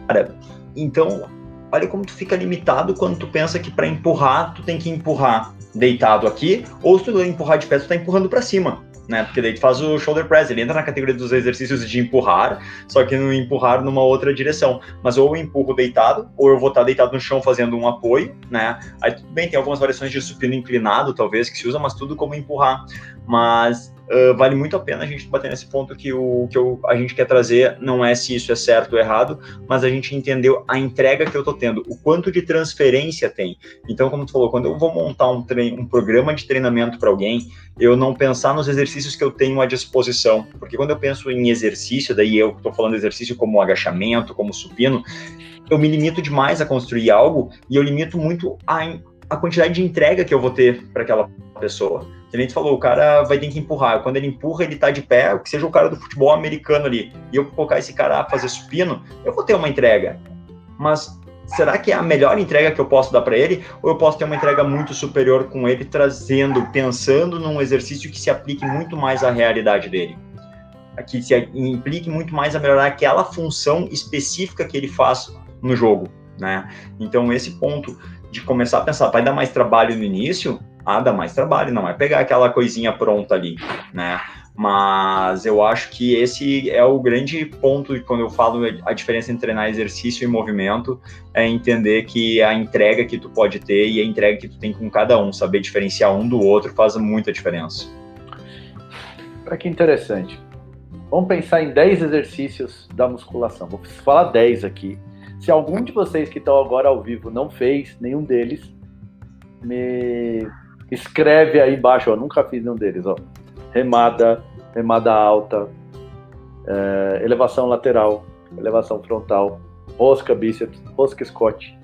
Cara, então, olha como tu fica limitado quando tu pensa que para empurrar, tu tem que empurrar deitado aqui, ou se tu empurrar de pé, tu tá empurrando para cima né? Porque daí tu faz o shoulder press, ele entra na categoria dos exercícios de empurrar, só que no empurrar numa outra direção. Mas ou eu empurro deitado, ou eu vou estar deitado no chão fazendo um apoio, né? Aí tudo bem, tem algumas variações de supino inclinado, talvez, que se usa, mas tudo como empurrar. Mas uh, vale muito a pena a gente bater nesse ponto que o que eu, a gente quer trazer não é se isso é certo ou errado, mas a gente entendeu a entrega que eu tô tendo, o quanto de transferência tem. Então, como tu falou, quando eu vou montar um, um programa de treinamento para alguém, eu não pensar nos exercícios que eu tenho à disposição, porque quando eu penso em exercício, daí eu estou falando exercício como agachamento, como supino, eu me limito demais a construir algo e eu limito muito a, a quantidade de entrega que eu vou ter para aquela pessoa. Que nem falou, o cara vai ter que empurrar. Quando ele empurra, ele tá de pé, que seja o cara do futebol americano ali. E eu colocar esse cara a fazer supino, eu vou ter uma entrega. Mas será que é a melhor entrega que eu posso dar para ele? Ou eu posso ter uma entrega muito superior com ele, trazendo, pensando num exercício que se aplique muito mais à realidade dele? Que se implique muito mais a melhorar aquela função específica que ele faz no jogo, né? Então, esse ponto de começar a pensar, vai dar mais trabalho no início? Ah, dá mais trabalho, não é pegar aquela coisinha pronta ali, né? Mas eu acho que esse é o grande ponto quando eu falo a diferença entre treinar exercício e movimento, é entender que a entrega que tu pode ter e a entrega que tu tem com cada um, saber diferenciar um do outro faz muita diferença. Para que interessante. Vamos pensar em 10 exercícios da musculação. Vou falar 10 aqui. Se algum de vocês que estão agora ao vivo não fez nenhum deles, me Escreve aí embaixo, ó, nunca fiz nenhum deles, ó. Remada, remada alta, é, elevação lateral, elevação frontal, rosca bíceps, rosca scott,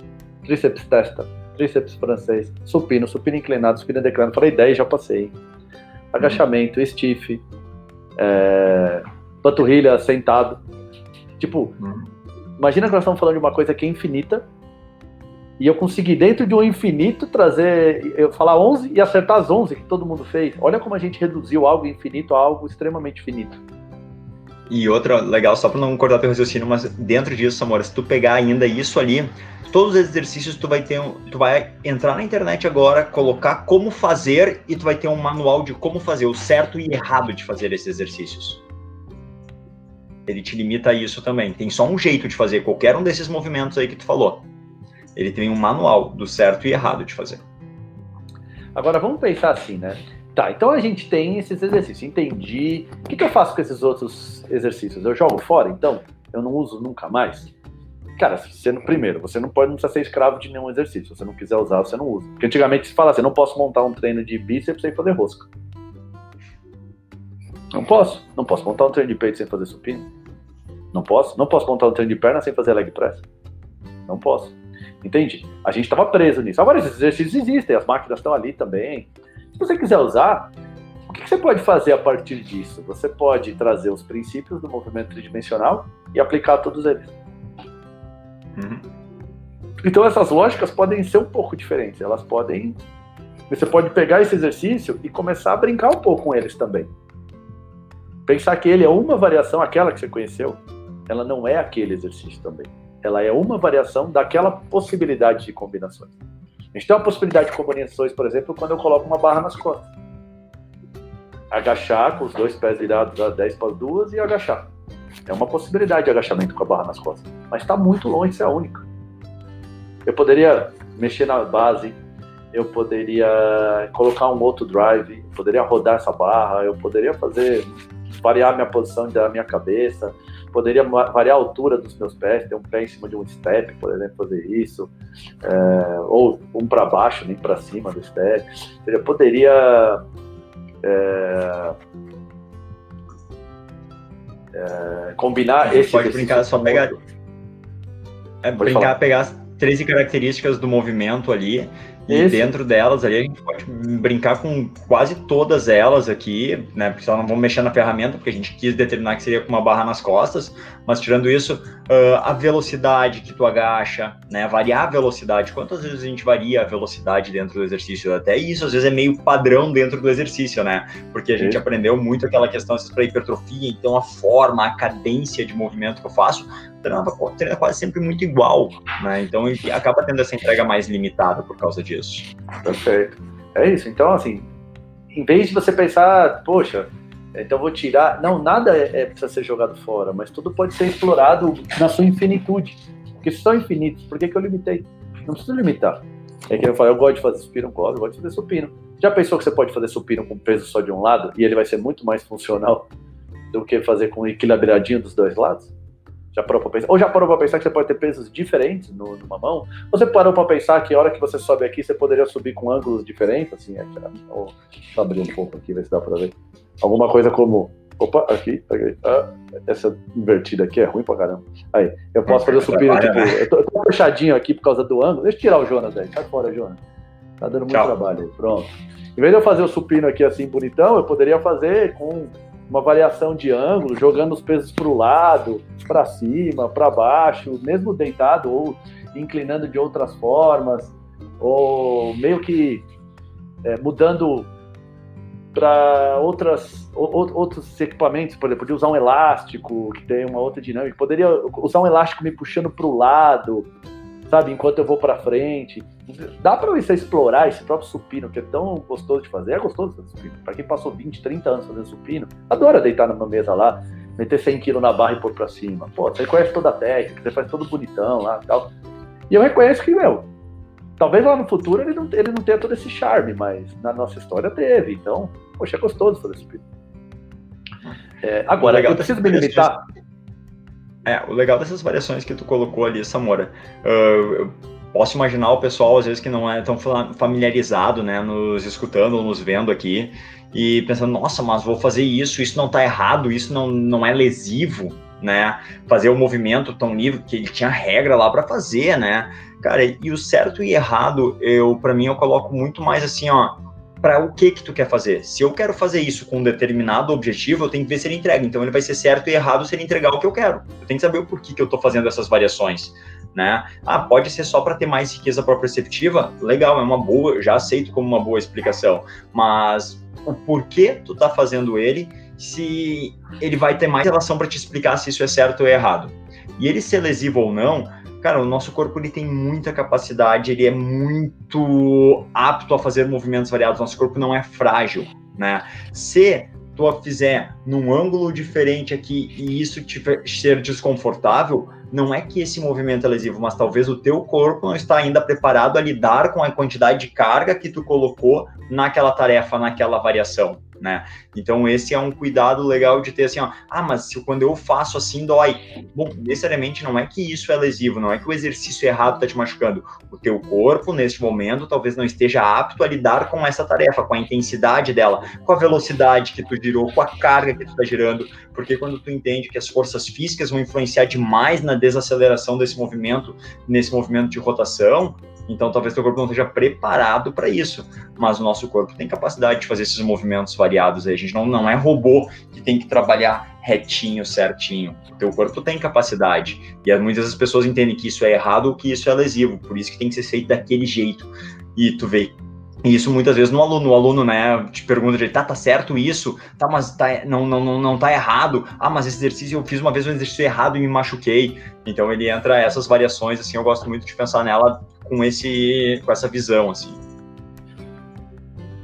tríceps testa, tríceps francês, supino, supino inclinado, supino declinado. Falei 10, já passei. Agachamento, uhum. stiff, é, panturrilha sentado. Tipo, uhum. Imagina que nós estamos falando de uma coisa que é infinita, e eu consegui, dentro de um infinito, trazer, eu falar 11 e acertar as 11 que todo mundo fez. Olha como a gente reduziu algo infinito a algo extremamente finito. E outra legal, só para não cortar teu raciocínio, mas dentro disso, Amor, se tu pegar ainda isso ali, todos os exercícios tu vai ter, tu vai entrar na internet agora, colocar como fazer e tu vai ter um manual de como fazer o certo e errado de fazer esses exercícios. Ele te limita a isso também. Tem só um jeito de fazer qualquer um desses movimentos aí que tu falou. Ele tem um manual do certo e errado de fazer. Agora vamos pensar assim, né? Tá, então a gente tem esses exercícios. Entendi. O que, que eu faço com esses outros exercícios? Eu jogo fora, então? Eu não uso nunca mais? Cara, você, primeiro, você não pode não precisa ser escravo de nenhum exercício. Se você não quiser usar, você não usa. Porque antigamente se fala assim, eu não posso montar um treino de bíceps sem fazer rosca. Não posso. Não posso montar um treino de peito sem fazer supino. Não posso. Não posso montar um treino de perna sem fazer leg press. Não posso. Entende? A gente estava preso nisso. Agora esses exercícios existem, as máquinas estão ali também. Se você quiser usar, o que você pode fazer a partir disso? Você pode trazer os princípios do movimento tridimensional e aplicar todos eles. Uhum. Então essas lógicas podem ser um pouco diferentes. Elas podem. Você pode pegar esse exercício e começar a brincar um pouco com eles também. Pensar que ele é uma variação, aquela que você conheceu, ela não é aquele exercício também ela é uma variação daquela possibilidade de combinações. A gente tem uma possibilidade de combinações, por exemplo, quando eu coloco uma barra nas costas. Agachar com os dois pés virados a 10 para as duas e agachar. É uma possibilidade de agachamento com a barra nas costas. Mas está muito longe de ser a única. Eu poderia mexer na base, eu poderia colocar um outro drive, eu poderia rodar essa barra, eu poderia fazer variar minha posição da minha cabeça, poderia variar a altura dos meus pés, ter um pé em cima de um step, por exemplo, fazer isso, é, ou um para baixo, nem para cima do step. Eu poderia é, é, combinar esse. Pode brincar, só pegar. É, brincar, pegar as 13 características do movimento ali E Esse... dentro delas ali a gente pode brincar com quase todas elas aqui, né? Porque só não vamos mexer na ferramenta, porque a gente quis determinar que seria com uma barra nas costas, mas tirando isso, uh, a velocidade que tu agacha, né? Variar a velocidade. Quantas vezes a gente varia a velocidade dentro do exercício? Até isso, às vezes, é meio padrão dentro do exercício, né? Porque a gente aprendeu muito aquela questão para hipertrofia, então a forma, a cadência de movimento que eu faço, treinava, treina quase sempre muito igual, né? Então acaba tendo essa entrega mais limitada por causa disso. Perfeito. É isso. Então, assim, em vez de você pensar, poxa, então vou tirar. Não, nada é, é, precisa ser jogado fora, mas tudo pode ser explorado na sua infinitude. Porque são infinitos, por que, que eu limitei? Não preciso limitar. É que eu falo, eu gosto de fazer supino com eu gosto de fazer supino. Já pensou que você pode fazer supino com peso só de um lado e ele vai ser muito mais funcional do que fazer com equilibradinho dos dois lados? Já parou para pensar? Ou já parou para pensar que você pode ter pesos diferentes no, numa mão? Ou você parou para pensar que a hora que você sobe aqui, você poderia subir com ângulos diferentes? Assim, é, ou, deixa eu abrir um pouco aqui, ver se dá para ver. Alguma coisa como. Opa, aqui, aqui. Ah, essa invertida aqui é ruim pra caramba. Aí, eu posso fazer o supino, tipo, eu tô, eu tô, fechadinho aqui por causa do ângulo. Deixa eu tirar o Jonas aí. Sai fora, Jonas. Tá dando muito Tchau. trabalho aí. Pronto. Em vez de eu fazer o supino aqui assim bonitão, eu poderia fazer com uma variação de ângulo, jogando os pesos para o lado, para cima, para baixo, mesmo deitado ou inclinando de outras formas, ou meio que é, mudando para outras outros equipamentos, por exemplo, podia usar um elástico que tem uma outra dinâmica, poderia usar um elástico me puxando para o lado, sabe, enquanto eu vou para frente. Dá para você explorar esse próprio supino, que é tão gostoso de fazer. É gostoso fazer supino. Para quem passou 20, 30 anos fazendo supino, adora deitar numa mesa lá, meter 100 kg na barra e pôr para cima. Pô, você conhece toda a técnica, você faz todo bonitão lá e tal. E eu reconheço que, meu, talvez lá no futuro ele não, ele não tenha todo esse charme, mas na nossa história teve. Então, poxa, é gostoso fazer supino. É, agora, eu preciso me limitar. É, o legal dessas variações que tu colocou ali, Samora, uh, eu posso imaginar o pessoal, às vezes, que não é tão familiarizado, né, nos escutando, nos vendo aqui, e pensando, nossa, mas vou fazer isso, isso não tá errado, isso não, não é lesivo, né, fazer o movimento tão livre, que ele tinha regra lá para fazer, né, cara, e o certo e errado, eu, para mim, eu coloco muito mais assim, ó, para o que que tu quer fazer. Se eu quero fazer isso com um determinado objetivo, eu tenho que ver se ele entrega. Então ele vai ser certo e errado se ele entregar o que eu quero. Eu tenho que saber o porquê que eu estou fazendo essas variações. Né? Ah, pode ser só para ter mais riqueza proprioceptiva? Legal, é uma boa, já aceito como uma boa explicação. Mas o porquê tu tá fazendo ele, se ele vai ter mais relação para te explicar se isso é certo ou errado. E ele ser lesivo ou não, cara, o nosso corpo ele tem muita capacidade, ele é muito apto a fazer movimentos variados. Nosso corpo não é frágil, né? Se tu a fizer num ângulo diferente aqui e isso te ser desconfortável, não é que esse movimento é lesivo, mas talvez o teu corpo não está ainda preparado a lidar com a quantidade de carga que tu colocou naquela tarefa, naquela variação né? Então esse é um cuidado legal de ter assim, ó, ah, mas se quando eu faço assim dói. Bom, necessariamente não é que isso é lesivo, não é que o exercício errado tá te machucando. O teu corpo neste momento talvez não esteja apto a lidar com essa tarefa, com a intensidade dela, com a velocidade que tu girou, com a carga que tu tá girando, porque quando tu entende que as forças físicas vão influenciar demais na desaceleração desse movimento, nesse movimento de rotação, então, talvez teu corpo não esteja preparado para isso, mas o nosso corpo tem capacidade de fazer esses movimentos variados. Aí. A gente não, não é robô que tem que trabalhar retinho, certinho. O teu corpo tem capacidade. E muitas das pessoas entendem que isso é errado ou que isso é lesivo, por isso que tem que ser feito daquele jeito. E tu vê isso muitas vezes no aluno, o aluno, né, te pergunta, tá, tá certo isso? Tá, mas tá, não, não, não, não tá errado. Ah, mas esse exercício eu fiz uma vez um exercício errado e me machuquei. Então ele entra essas variações, assim, eu gosto muito de pensar nela com esse, com essa visão, assim.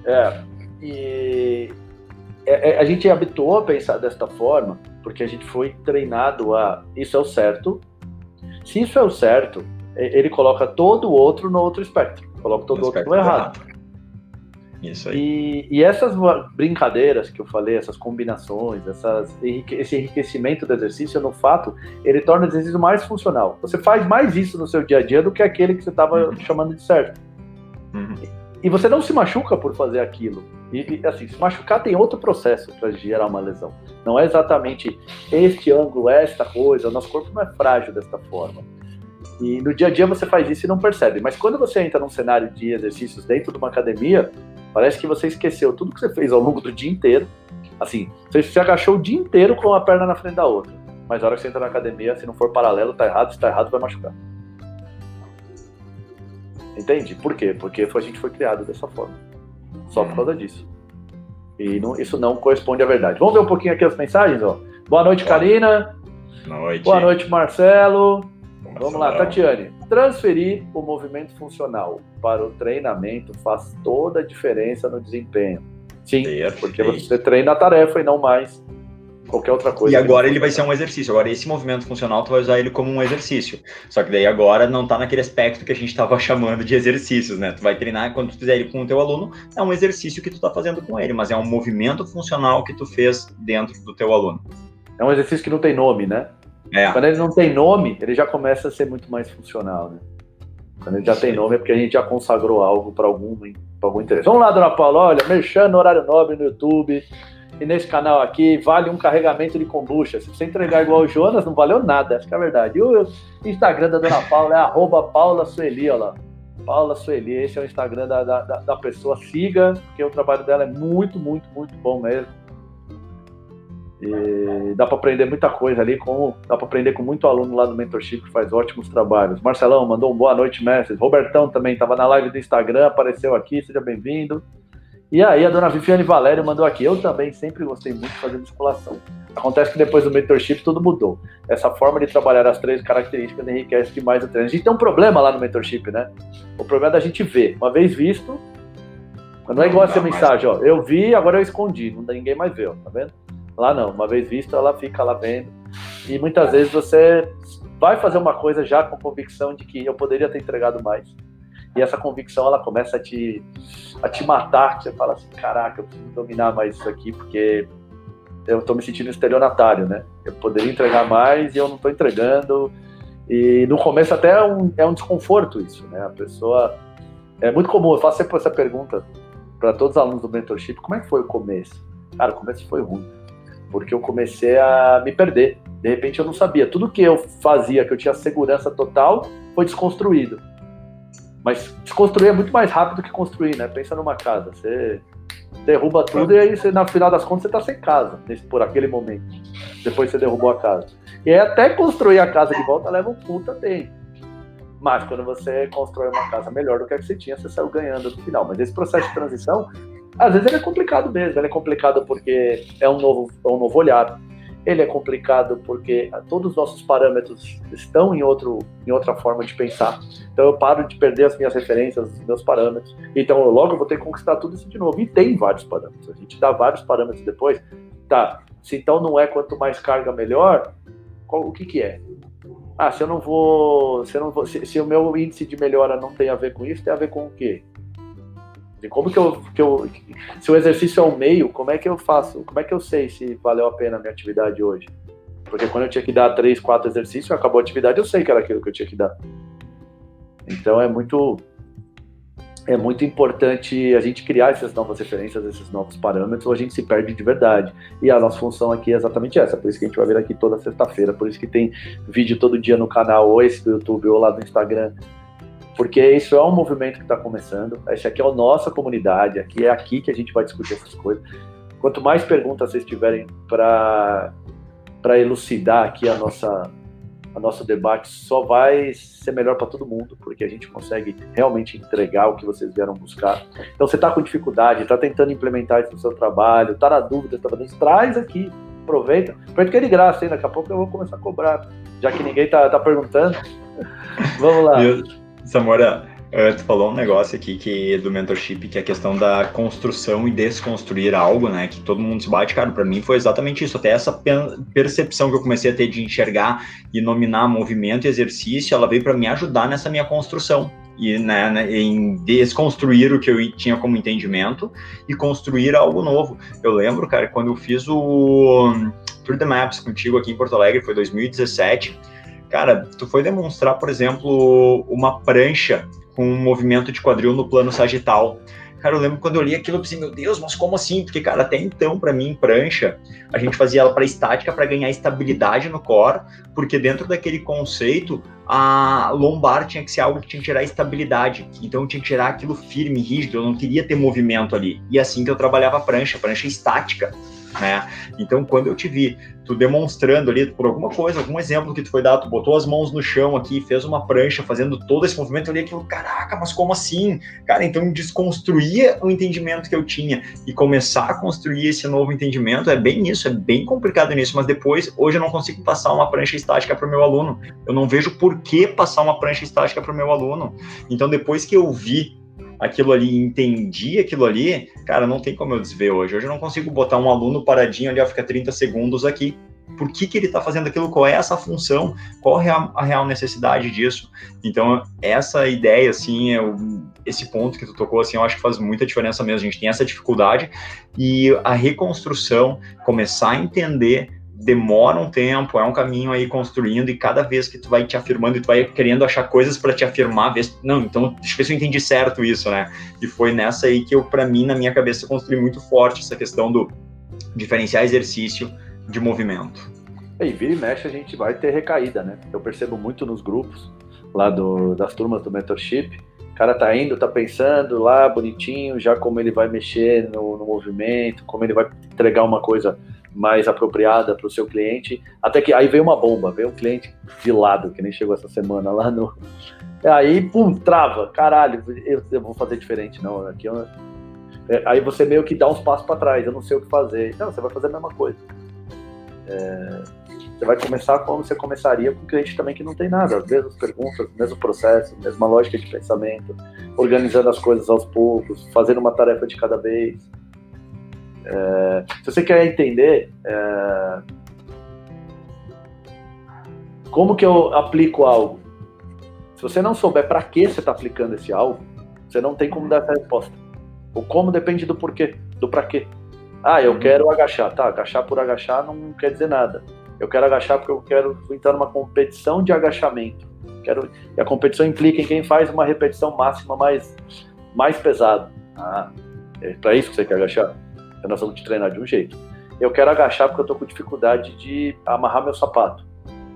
É, e é, é, a gente habituou a pensar desta forma, porque a gente foi treinado a isso é o certo. Se isso é o certo, ele coloca todo o outro no outro espectro, coloca todo o outro no errado. errado. Isso aí. E, e, essas brincadeiras que eu falei, essas combinações, essas, esse enriquecimento do exercício, no fato, ele torna o exercício mais funcional. Você faz mais isso no seu dia a dia do que aquele que você estava uhum. chamando de certo. Uhum. E você não se machuca por fazer aquilo. E, assim, se machucar tem outro processo para gerar uma lesão. Não é exatamente este ângulo, esta coisa. O nosso corpo não é frágil desta forma. E no dia a dia você faz isso e não percebe. Mas quando você entra num cenário de exercícios dentro de uma academia, parece que você esqueceu tudo que você fez ao longo do dia inteiro. Assim, você se agachou o dia inteiro com uma perna na frente da outra. Mas na hora que você entra na academia, se não for paralelo, tá errado. Se tá errado, vai machucar. Entende? Por quê? Porque a gente foi criado dessa forma. Só por causa disso. E não, isso não corresponde à verdade. Vamos ver um pouquinho aqui as mensagens, ó. Boa noite, Karina. Noite. Boa noite, Marcelo. Vamos lá, Tatiane. Transferir o movimento funcional para o treinamento faz toda a diferença no desempenho. Sim, Perfeito. porque você treina a tarefa e não mais qualquer outra coisa. E agora ele vai ser um exercício. Agora esse movimento funcional tu vai usar ele como um exercício. Só que daí agora não tá naquele aspecto que a gente estava chamando de exercícios, né? Tu vai treinar quando tu fizer ele com o teu aluno, é um exercício que tu tá fazendo com ele, mas é um movimento funcional que tu fez dentro do teu aluno. É um exercício que não tem nome, né? É. Quando ele não tem nome, ele já começa a ser muito mais funcional, né? Quando ele já tem nome é porque a gente já consagrou algo para algum, algum interesse. Vamos lá, dona Paula, olha, mexendo no horário nobre no YouTube e nesse canal aqui vale um carregamento de kombucha. Se você entregar igual o Jonas, não valeu nada, essa é a verdade. E o Instagram da dona Paula é arroba Paula Sueli, olha lá. Paula Sueli, esse é o Instagram da, da, da pessoa. Siga, porque o trabalho dela é muito, muito, muito bom mesmo. E dá para aprender muita coisa ali, com, dá para aprender com muito aluno lá no Mentorship que faz ótimos trabalhos. Marcelão mandou um boa noite, mestre. Robertão também estava na live do Instagram, apareceu aqui, seja bem-vindo. E aí a dona Viviane Valério mandou aqui, eu também sempre gostei muito de fazer musculação. Acontece que depois do mentorship tudo mudou. Essa forma de trabalhar as três características enriquece demais o treino. A gente tem um problema lá no mentorship, né? O problema é da gente ver. Uma vez visto, não é igual essa mensagem, ó. Eu vi, agora eu escondi, não ninguém mais viu, tá vendo? Lá não, uma vez visto, ela fica lá vendo. E muitas vezes você vai fazer uma coisa já com convicção de que eu poderia ter entregado mais. E essa convicção ela começa a te, a te matar, que você fala assim, caraca, eu preciso dominar mais isso aqui, porque eu estou me sentindo estelionatário, né? Eu poderia entregar mais e eu não estou entregando. E no começo até é um, é um desconforto isso, né? A pessoa... É muito comum, eu faço sempre essa pergunta para todos os alunos do mentorship, como é que foi o começo? Cara, o começo foi ruim porque eu comecei a me perder. De repente eu não sabia. Tudo que eu fazia, que eu tinha segurança total, foi desconstruído. Mas desconstruir é muito mais rápido que construir, né? Pensa numa casa. Você derruba tudo e aí você, no final das contas você está sem casa, nesse, por aquele momento. Depois você derrubou a casa. E aí até construir a casa de volta leva um puta tempo. Mas quando você constrói uma casa melhor do que a que você tinha, você saiu ganhando no final. Mas esse processo de transição às vezes ele é complicado mesmo, ele é complicado porque é um novo, é um novo olhar. Ele é complicado porque todos os nossos parâmetros estão em, outro, em outra forma de pensar. Então eu paro de perder as minhas referências, os meus parâmetros. Então eu logo vou ter que conquistar tudo isso de novo. E tem vários parâmetros. A gente dá vários parâmetros depois. Tá, se então não é quanto mais carga melhor, qual, o que que é? Ah, se eu não vou, se eu não vou, se, se o meu índice de melhora não tem a ver com isso, tem a ver com o quê? De como que eu, que eu. Se o exercício é um meio, como é que eu faço? Como é que eu sei se valeu a pena a minha atividade hoje? Porque quando eu tinha que dar três, quatro exercícios, acabou a atividade, eu sei que era aquilo que eu tinha que dar. Então é muito. É muito importante a gente criar essas novas referências, esses novos parâmetros, ou a gente se perde de verdade. E a nossa função aqui é exatamente essa, por isso que a gente vai vir aqui toda sexta-feira, por isso que tem vídeo todo dia no canal, ou esse do YouTube, ou lá no Instagram, porque isso é um movimento que está começando. Essa aqui é a nossa comunidade, aqui é aqui que a gente vai discutir essas coisas. Quanto mais perguntas vocês tiverem para elucidar aqui a nossa a nosso debate, só vai ser melhor para todo mundo, porque a gente consegue realmente entregar o que vocês vieram buscar. Então, você está com dificuldade, está tentando implementar isso no seu trabalho, está na dúvida, está fazendo isso, traz aqui, aproveita. Aproveita que é de graça, hein? Daqui a pouco eu vou começar a cobrar, já que ninguém está tá perguntando. Vamos lá. Samora, uh, tu falou um negócio aqui que do mentorship, que é a questão da construção e desconstruir algo, né? Que todo mundo se bate, cara. Para mim foi exatamente isso. Até essa percepção que eu comecei a ter de enxergar e nominar movimento e exercício, ela veio para me ajudar nessa minha construção e né, né, em desconstruir o que eu tinha como entendimento e construir algo novo. Eu lembro, cara, quando eu fiz o Tour the Maps contigo aqui em Porto Alegre, foi 2017 Cara, tu foi demonstrar, por exemplo, uma prancha com um movimento de quadril no plano sagital. Cara, eu lembro quando eu li aquilo, eu pensei, meu Deus, mas como assim? Porque, cara, até então, para mim, prancha, a gente fazia ela para estática para ganhar estabilidade no core, porque dentro daquele conceito, a lombar tinha que ser algo que tinha que gerar estabilidade. Então, eu tinha que gerar aquilo firme, rígido, eu não queria ter movimento ali. E assim que eu trabalhava prancha, prancha estática né? Então, quando eu te vi, tu demonstrando ali por alguma coisa, algum exemplo que tu foi dar, tu botou as mãos no chão aqui, fez uma prancha, fazendo todo esse movimento, eu li aquilo, caraca, mas como assim? Cara, então desconstruía o entendimento que eu tinha e começar a construir esse novo entendimento é bem isso, é bem complicado nisso, mas depois, hoje eu não consigo passar uma prancha estática para o meu aluno. Eu não vejo por que passar uma prancha estática para o meu aluno. Então, depois que eu vi aquilo ali, entendi aquilo ali, cara, não tem como eu desver hoje. Hoje eu não consigo botar um aluno paradinho ali, ó, fica 30 segundos aqui. Por que, que ele está fazendo aquilo? Qual é essa função? Qual é a, real necessidade disso? Então, essa ideia, assim, é o, esse ponto que tu tocou, assim, eu acho que faz muita diferença mesmo. A gente tem essa dificuldade e a reconstrução, começar a entender demora um tempo, é um caminho aí construindo e cada vez que tu vai te afirmando e tu vai querendo achar coisas para te afirmar, vez, não, então ver se eu entendi certo isso, né? E foi nessa aí que eu, para mim, na minha cabeça, construí muito forte essa questão do diferenciar exercício de movimento. E vira e mexe a gente vai ter recaída, né? Eu percebo muito nos grupos lá do, das turmas do mentorship, o cara tá indo, tá pensando lá bonitinho, já como ele vai mexer no, no movimento, como ele vai entregar uma coisa mais apropriada para o seu cliente. Até que aí veio uma bomba, veio um cliente de lado, que nem chegou essa semana lá no. Aí, pum, trava, caralho, eu, eu vou fazer diferente, não. Aqui eu... É, aí você meio que dá uns passos para trás, eu não sei o que fazer. Não, você vai fazer a mesma coisa. É... Você vai começar como você começaria com um cliente também que não tem nada, as mesmas perguntas, mesmo processo, mesma lógica de pensamento, organizando as coisas aos poucos, fazendo uma tarefa de cada vez. É, se você quer entender é, como que eu aplico algo, se você não souber para que você está aplicando esse algo, você não tem como dar essa resposta. O como depende do porquê, do para quê. Ah, eu quero agachar. Tá, agachar por agachar não quer dizer nada. Eu quero agachar porque eu quero entrar numa competição de agachamento. Quero, e a competição implica em quem faz uma repetição máxima mais, mais pesada. Ah, é para isso que você quer agachar? Então nós vamos te treinar de um jeito. Eu quero agachar porque eu estou com dificuldade de amarrar meu sapato.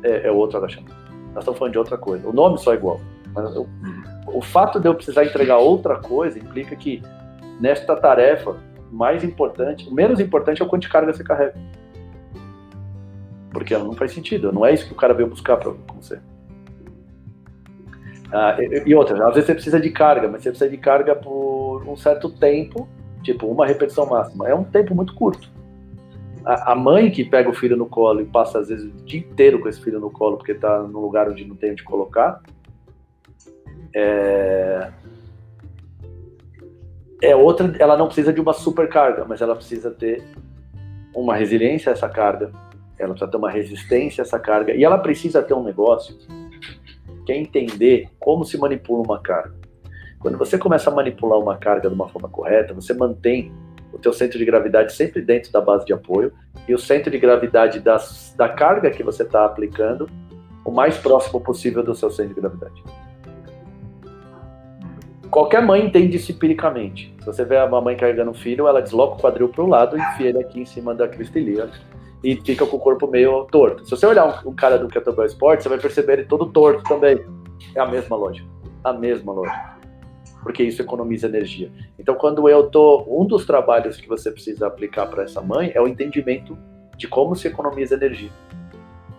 É, é, outro agachamento. Nós estamos falando de outra coisa. O nome só é igual. Mas eu, o fato de eu precisar entregar outra coisa implica que nesta tarefa, mais importante, o menos importante é o quanto de carga você carrega. Porque não faz sentido. Não é isso que o cara veio buscar para você. Ah, e, e outra, às vezes você precisa de carga, mas você precisa de carga por um certo tempo tipo uma repetição máxima, é um tempo muito curto. A, a, mãe que pega o filho no colo e passa às vezes o dia inteiro com esse filho no colo porque está num lugar onde não tem onde colocar, é, é outra. Ela não precisa de uma supercarga, mas ela precisa ter uma resiliência a essa carga. Ela precisa ter uma resistência a essa carga e ela precisa ter um negócio que é entender como se manipula uma carga. Quando você começa a manipular uma carga de uma forma correta, você mantém o teu centro de gravidade sempre dentro da base de apoio e o centro de gravidade das, da carga que você está aplicando o mais próximo possível do seu centro de gravidade. Qualquer mãe entende isso empiricamente. Se você vê a mãe carregando um filho, ela desloca o quadril para o lado e enfia ele aqui em cima da cristelia e fica com o corpo meio torto. Se você olhar um, um cara do Kettlebell Sport, você vai perceber ele todo torto também. É a mesma lógica. A mesma lógica porque isso economiza energia. Então, quando eu tô, um dos trabalhos que você precisa aplicar para essa mãe é o entendimento de como se economiza energia,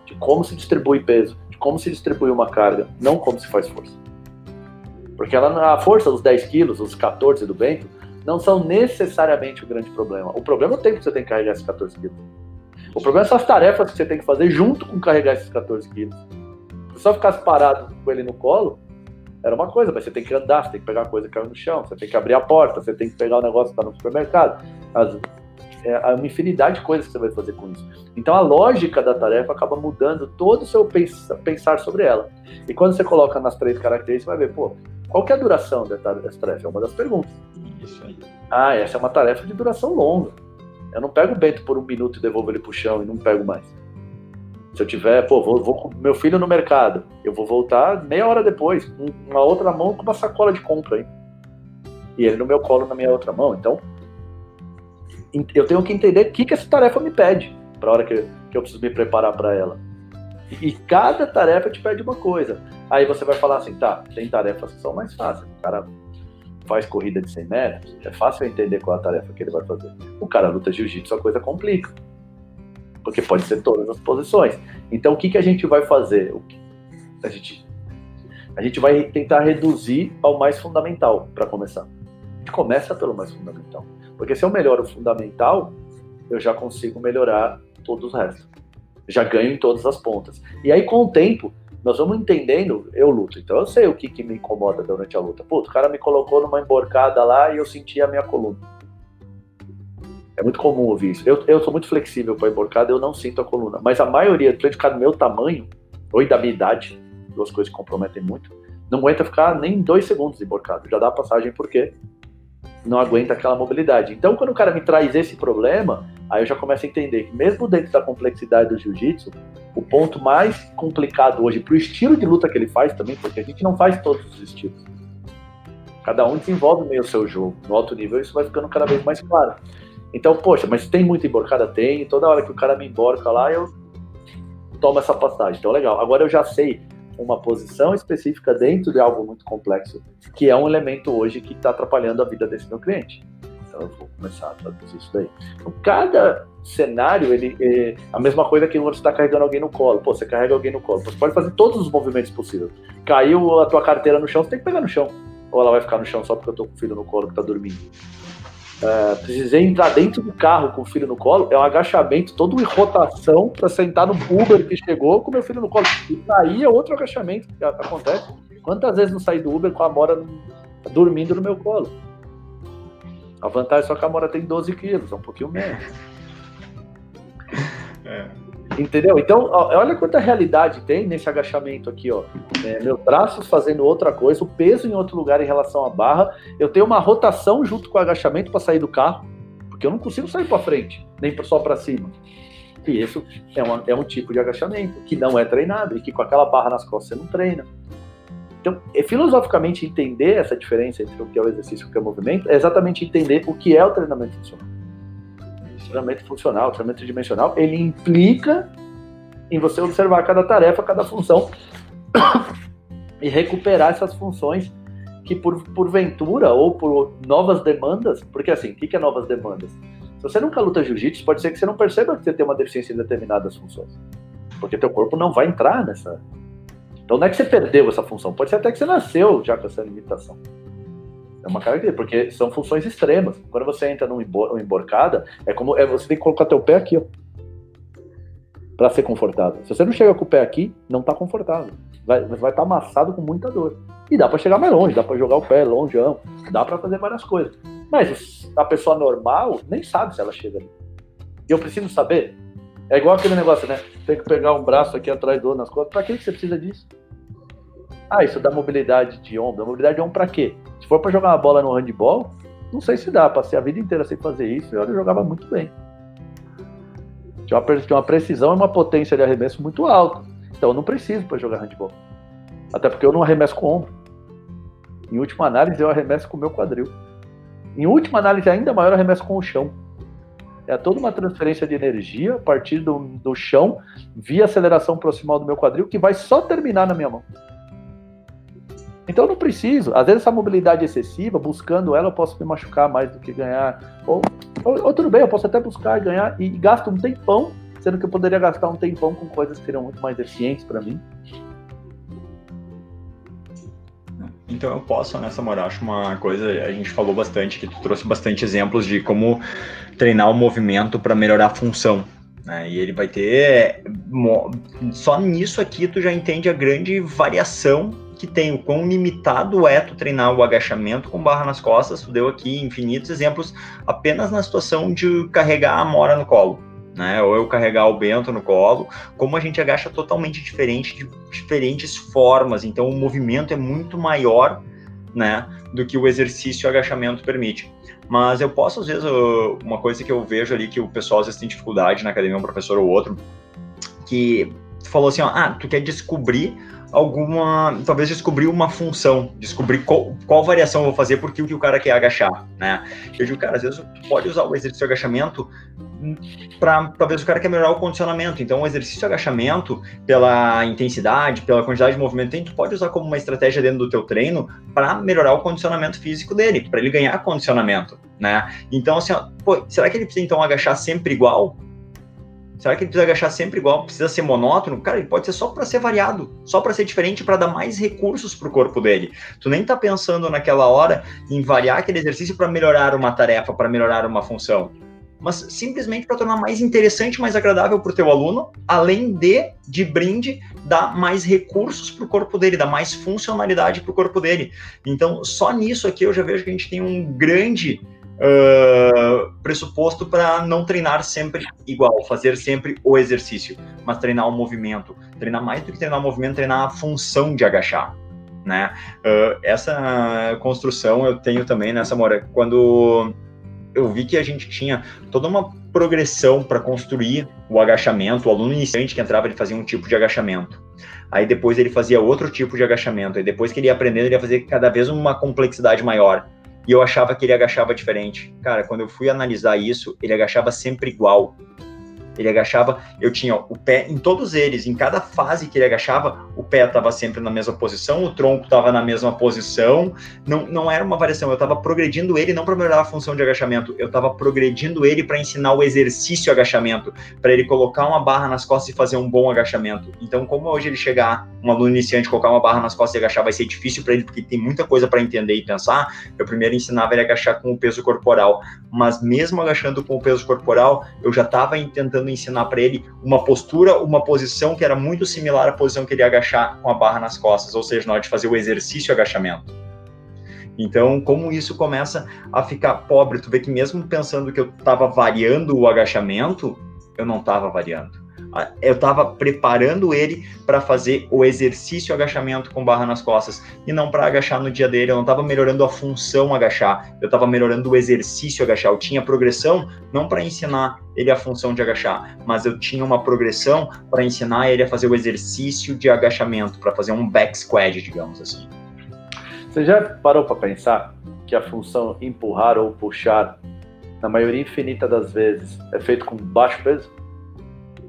de como se distribui peso, de como se distribui uma carga, não como se faz força. Porque ela, a força dos 10 quilos, os 14 do Bento, não são necessariamente o grande problema. O problema é o tempo que você tem que carregar esses 14 quilos. O problema são as tarefas que você tem que fazer junto com carregar esses 14 quilos. Se só ficasse parado com ele no colo, era uma coisa, mas você tem que andar, você tem que pegar a coisa que caiu no chão, você tem que abrir a porta, você tem que pegar o negócio que está no supermercado. As, é, há uma infinidade de coisas que você vai fazer com isso. Então a lógica da tarefa acaba mudando todo o seu pensar sobre ela. E quando você coloca nas três características, você vai ver, pô, qual é a duração dessa tarefa? É uma das perguntas. Isso aí. Ah, essa é uma tarefa de duração longa. Eu não pego o Bento por um minuto e devolvo ele pro chão e não pego mais. Se eu tiver, pô, vou, vou com meu filho no mercado, eu vou voltar meia hora depois, com uma outra mão com uma sacola de compra aí. e ele no meu colo na minha outra mão. Então, eu tenho que entender o que, que essa tarefa me pede para a hora que, que eu preciso me preparar para ela. E, cada tarefa te pede uma coisa. Aí você vai falar assim, tá, tem tarefas que são mais fáceis. O cara faz corrida de 100 metros, é fácil entender qual é a tarefa que ele vai fazer. O cara luta jiu-jitsu, a coisa complica. Porque pode ser todas as posições. Então, o que, que a gente vai fazer? A gente, a gente vai tentar reduzir ao mais fundamental, para começar. A gente começa pelo mais fundamental. Porque se eu melhoro o fundamental, eu já consigo melhorar todos os restos. Já ganho em todas as pontas. E aí, com o tempo, nós vamos entendendo, eu luto, então eu sei o que, que me incomoda durante a luta. Pô, o cara me colocou numa emborcada lá e eu senti a minha coluna. É muito comum ouvir isso. Eu, eu sou muito flexível para emborcada, eu não sinto a coluna. Mas a maioria, de cada meu tamanho, ou da minha idade, duas coisas que comprometem muito, não aguenta ficar nem dois segundos emborcado. Já dá a passagem porque não aguenta aquela mobilidade. Então, quando o cara me traz esse problema, aí eu já começo a entender que mesmo dentro da complexidade do jiu-jitsu, o ponto mais complicado hoje para o estilo de luta que ele faz também, porque a gente não faz todos os estilos. Cada um desenvolve meio o seu jogo. No alto nível isso vai ficando cada vez mais claro. Então, poxa, mas tem muita emborcada? Tem. Toda hora que o cara me emborca lá, eu tomo essa passagem. Então, legal. Agora eu já sei uma posição específica dentro de algo muito complexo, que é um elemento hoje que está atrapalhando a vida desse meu cliente. Então eu vou começar a traduzir isso daí. Então, cada cenário, ele é a mesma coisa que você está carregando alguém no colo. Pô, você carrega alguém no colo. Você pode fazer todos os movimentos possíveis. Caiu a tua carteira no chão, você tem que pegar no chão. Ou ela vai ficar no chão só porque eu tô com o filho no colo que tá dormindo. Uh, precisei entrar dentro do carro com o filho no colo, é um agachamento, todo em rotação para sentar no Uber que chegou com meu filho no colo. E sair é outro agachamento que acontece. Quantas vezes não saí do Uber com a Mora dormindo no meu colo? A vantagem é só que a Mora tem 12 quilos, é um pouquinho menos. É. Entendeu? Então, olha quanta realidade tem nesse agachamento aqui, ó. É, meus braços fazendo outra coisa, o peso em outro lugar em relação à barra. Eu tenho uma rotação junto com o agachamento para sair do carro, porque eu não consigo sair para frente, nem só para cima. E isso é, uma, é um tipo de agachamento que não é treinado e que com aquela barra nas costas você não treina. Então, é, filosoficamente, entender essa diferença entre o que é o exercício e o que é o movimento é exatamente entender o que é o treinamento funcional treinamento funcional, treinamento dimensional, ele implica em você observar cada tarefa, cada função e recuperar essas funções que por porventura ou por novas demandas, porque assim, o que é novas demandas? Se você nunca luta jiu-jitsu, pode ser que você não perceba que você tem uma deficiência em determinadas funções, porque teu corpo não vai entrar nessa. Então não é que você perdeu essa função, pode ser até que você nasceu já com essa limitação. É uma característica, porque são funções extremas. Quando você entra numa emborcada, é como é, você tem que colocar teu pé aqui, ó, para ser confortável. Se você não chega com o pé aqui, não tá confortável. Vai estar vai tá amassado com muita dor. E dá para chegar mais longe, dá para jogar o pé longe, dá para fazer várias coisas. Mas a pessoa normal nem sabe se ela chega ali. E eu preciso saber. É igual aquele negócio, né? Tem que pegar um braço aqui atrás do outro nas costas. Para que você precisa disso? Ah, isso dá mobilidade de ombro. Mobilidade de ombro para quê? Se for para jogar uma bola no handball, não sei se dá. Passei a vida inteira sem fazer isso e eu jogava muito bem. Tinha uma, tinha uma precisão e uma potência de arremesso muito alta. Então eu não preciso para jogar handball. Até porque eu não arremesso com o ombro. Em última análise, eu arremesso com o meu quadril. Em última análise, ainda maior, eu arremesso com o chão. É toda uma transferência de energia a partir do, do chão, via aceleração proximal do meu quadril, que vai só terminar na minha mão. Então eu não preciso. Às vezes essa mobilidade excessiva, buscando ela, eu posso me machucar mais do que ganhar. Ou, ou, ou tudo bem, eu posso até buscar ganhar e, gasto um tempão, sendo que eu poderia gastar um tempão com coisas que seriam muito mais eficientes para mim. Então eu posso, né, moral, acho uma coisa, a gente falou bastante, que tu trouxe bastante exemplos de como treinar o movimento para melhorar a função. Né? E ele vai ter. Só nisso aqui tu já entende a grande variação que tem o quão limitado é tu treinar o agachamento com barra nas costas. Tu deu aqui infinitos exemplos apenas na situação de carregar a mora no colo. Né, ou eu carregar o Bento no colo, como a gente agacha totalmente diferente, de diferentes formas, então o movimento é muito maior, né, do que o exercício o agachamento permite. Mas eu posso, às vezes, uma coisa que eu vejo ali que o pessoal às vezes tem dificuldade na academia, um professor ou outro, que falou assim, ó, ah, tu quer descobrir alguma, talvez descobrir uma função, descobrir qual, qual variação eu vou fazer porque o que o cara quer agachar, né? Eu digo, cara, às vezes pode usar o exercício de agachamento para talvez o cara quer melhorar o condicionamento. Então, o exercício de agachamento, pela intensidade, pela quantidade de movimento tem, tu pode usar como uma estratégia dentro do teu treino para melhorar o condicionamento físico dele, para ele ganhar condicionamento, né? Então, assim, ó, pô, será que ele precisa então agachar sempre igual? Será que ele precisa agachar sempre igual? Precisa ser monótono? Cara, ele pode ser só para ser variado, só para ser diferente, para dar mais recursos para o corpo dele. Tu nem tá pensando naquela hora em variar aquele exercício para melhorar uma tarefa, para melhorar uma função, mas simplesmente para tornar mais interessante, mais agradável para o teu aluno, além de, de brinde, dar mais recursos para o corpo dele, dar mais funcionalidade para o corpo dele. Então, só nisso aqui eu já vejo que a gente tem um grande uh, pressuposto para não treinar sempre igual, fazer sempre o exercício, mas treinar o movimento. Treinar mais do que treinar o movimento, treinar a função de agachar. Né? Uh, essa construção eu tenho também nessa mora. Quando eu vi que a gente tinha toda uma progressão para construir o agachamento. O aluno iniciante que entrava, ele fazia um tipo de agachamento. Aí depois ele fazia outro tipo de agachamento. Aí depois que ele ia aprendendo, ele ia fazer cada vez uma complexidade maior e eu achava que ele agachava diferente. Cara, quando eu fui analisar isso, ele agachava sempre igual. Ele agachava, eu tinha o pé em todos eles, em cada fase que ele agachava, o pé estava sempre na mesma posição, o tronco estava na mesma posição, não, não era uma variação, eu estava progredindo ele não para melhorar a função de agachamento, eu estava progredindo ele para ensinar o exercício agachamento, para ele colocar uma barra nas costas e fazer um bom agachamento. Então, como hoje ele chegar, um aluno iniciante, colocar uma barra nas costas e agachar vai ser difícil para ele, porque tem muita coisa para entender e pensar, eu primeiro ensinava ele a agachar com o peso corporal, mas mesmo agachando com o peso corporal, eu já estava tentando tentando ensinar para ele uma postura, uma posição que era muito similar à posição que ele ia agachar com a barra nas costas, ou seja, na hora de fazer o exercício agachamento. Então, como isso começa a ficar pobre, tu vê que mesmo pensando que eu estava variando o agachamento, eu não estava variando eu estava preparando ele para fazer o exercício agachamento com barra nas costas e não para agachar no dia dele. Eu não estava melhorando a função agachar, eu estava melhorando o exercício agachar. Eu tinha progressão não para ensinar ele a função de agachar, mas eu tinha uma progressão para ensinar ele a fazer o exercício de agachamento, para fazer um back squat, digamos assim. Você já parou para pensar que a função empurrar ou puxar, na maioria infinita das vezes, é feito com baixo peso?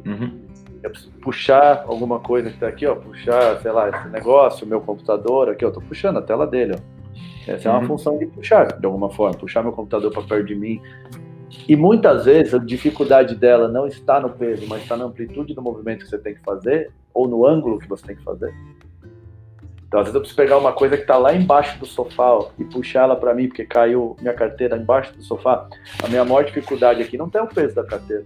Uhum. Eu preciso puxar alguma coisa que está aqui, ó, puxar, sei lá, esse negócio, o meu computador aqui, ó, tô puxando a tela dele, ó. Essa uhum. é uma uhum. função de puxar, de alguma forma, puxar meu computador para perto de mim. E muitas vezes a dificuldade dela não está no peso, mas está na amplitude do movimento que você tem que fazer, ou no ângulo que você tem que fazer. Então, às vezes eu preciso pegar uma coisa que está lá embaixo do sofá ó, e puxar ela para mim, porque caiu minha carteira embaixo do sofá. A minha maior dificuldade aqui não tem o peso da carteira.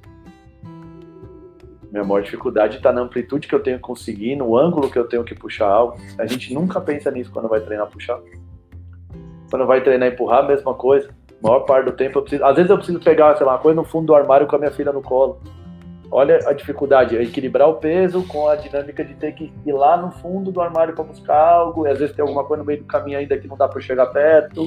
Minha maior dificuldade está na amplitude que eu tenho que conseguir, no ângulo que eu tenho que puxar algo. A gente nunca pensa nisso quando vai treinar puxar. Quando vai treinar empurrar, a mesma coisa. A maior parte do tempo eu preciso. Às vezes eu preciso pegar, sei lá, uma coisa no fundo do armário com a minha filha no colo. Olha a dificuldade, é equilibrar o peso com a dinâmica de ter que ir lá no fundo do armário para buscar algo, e às vezes tem alguma coisa no meio do caminho ainda que não dá para chegar perto.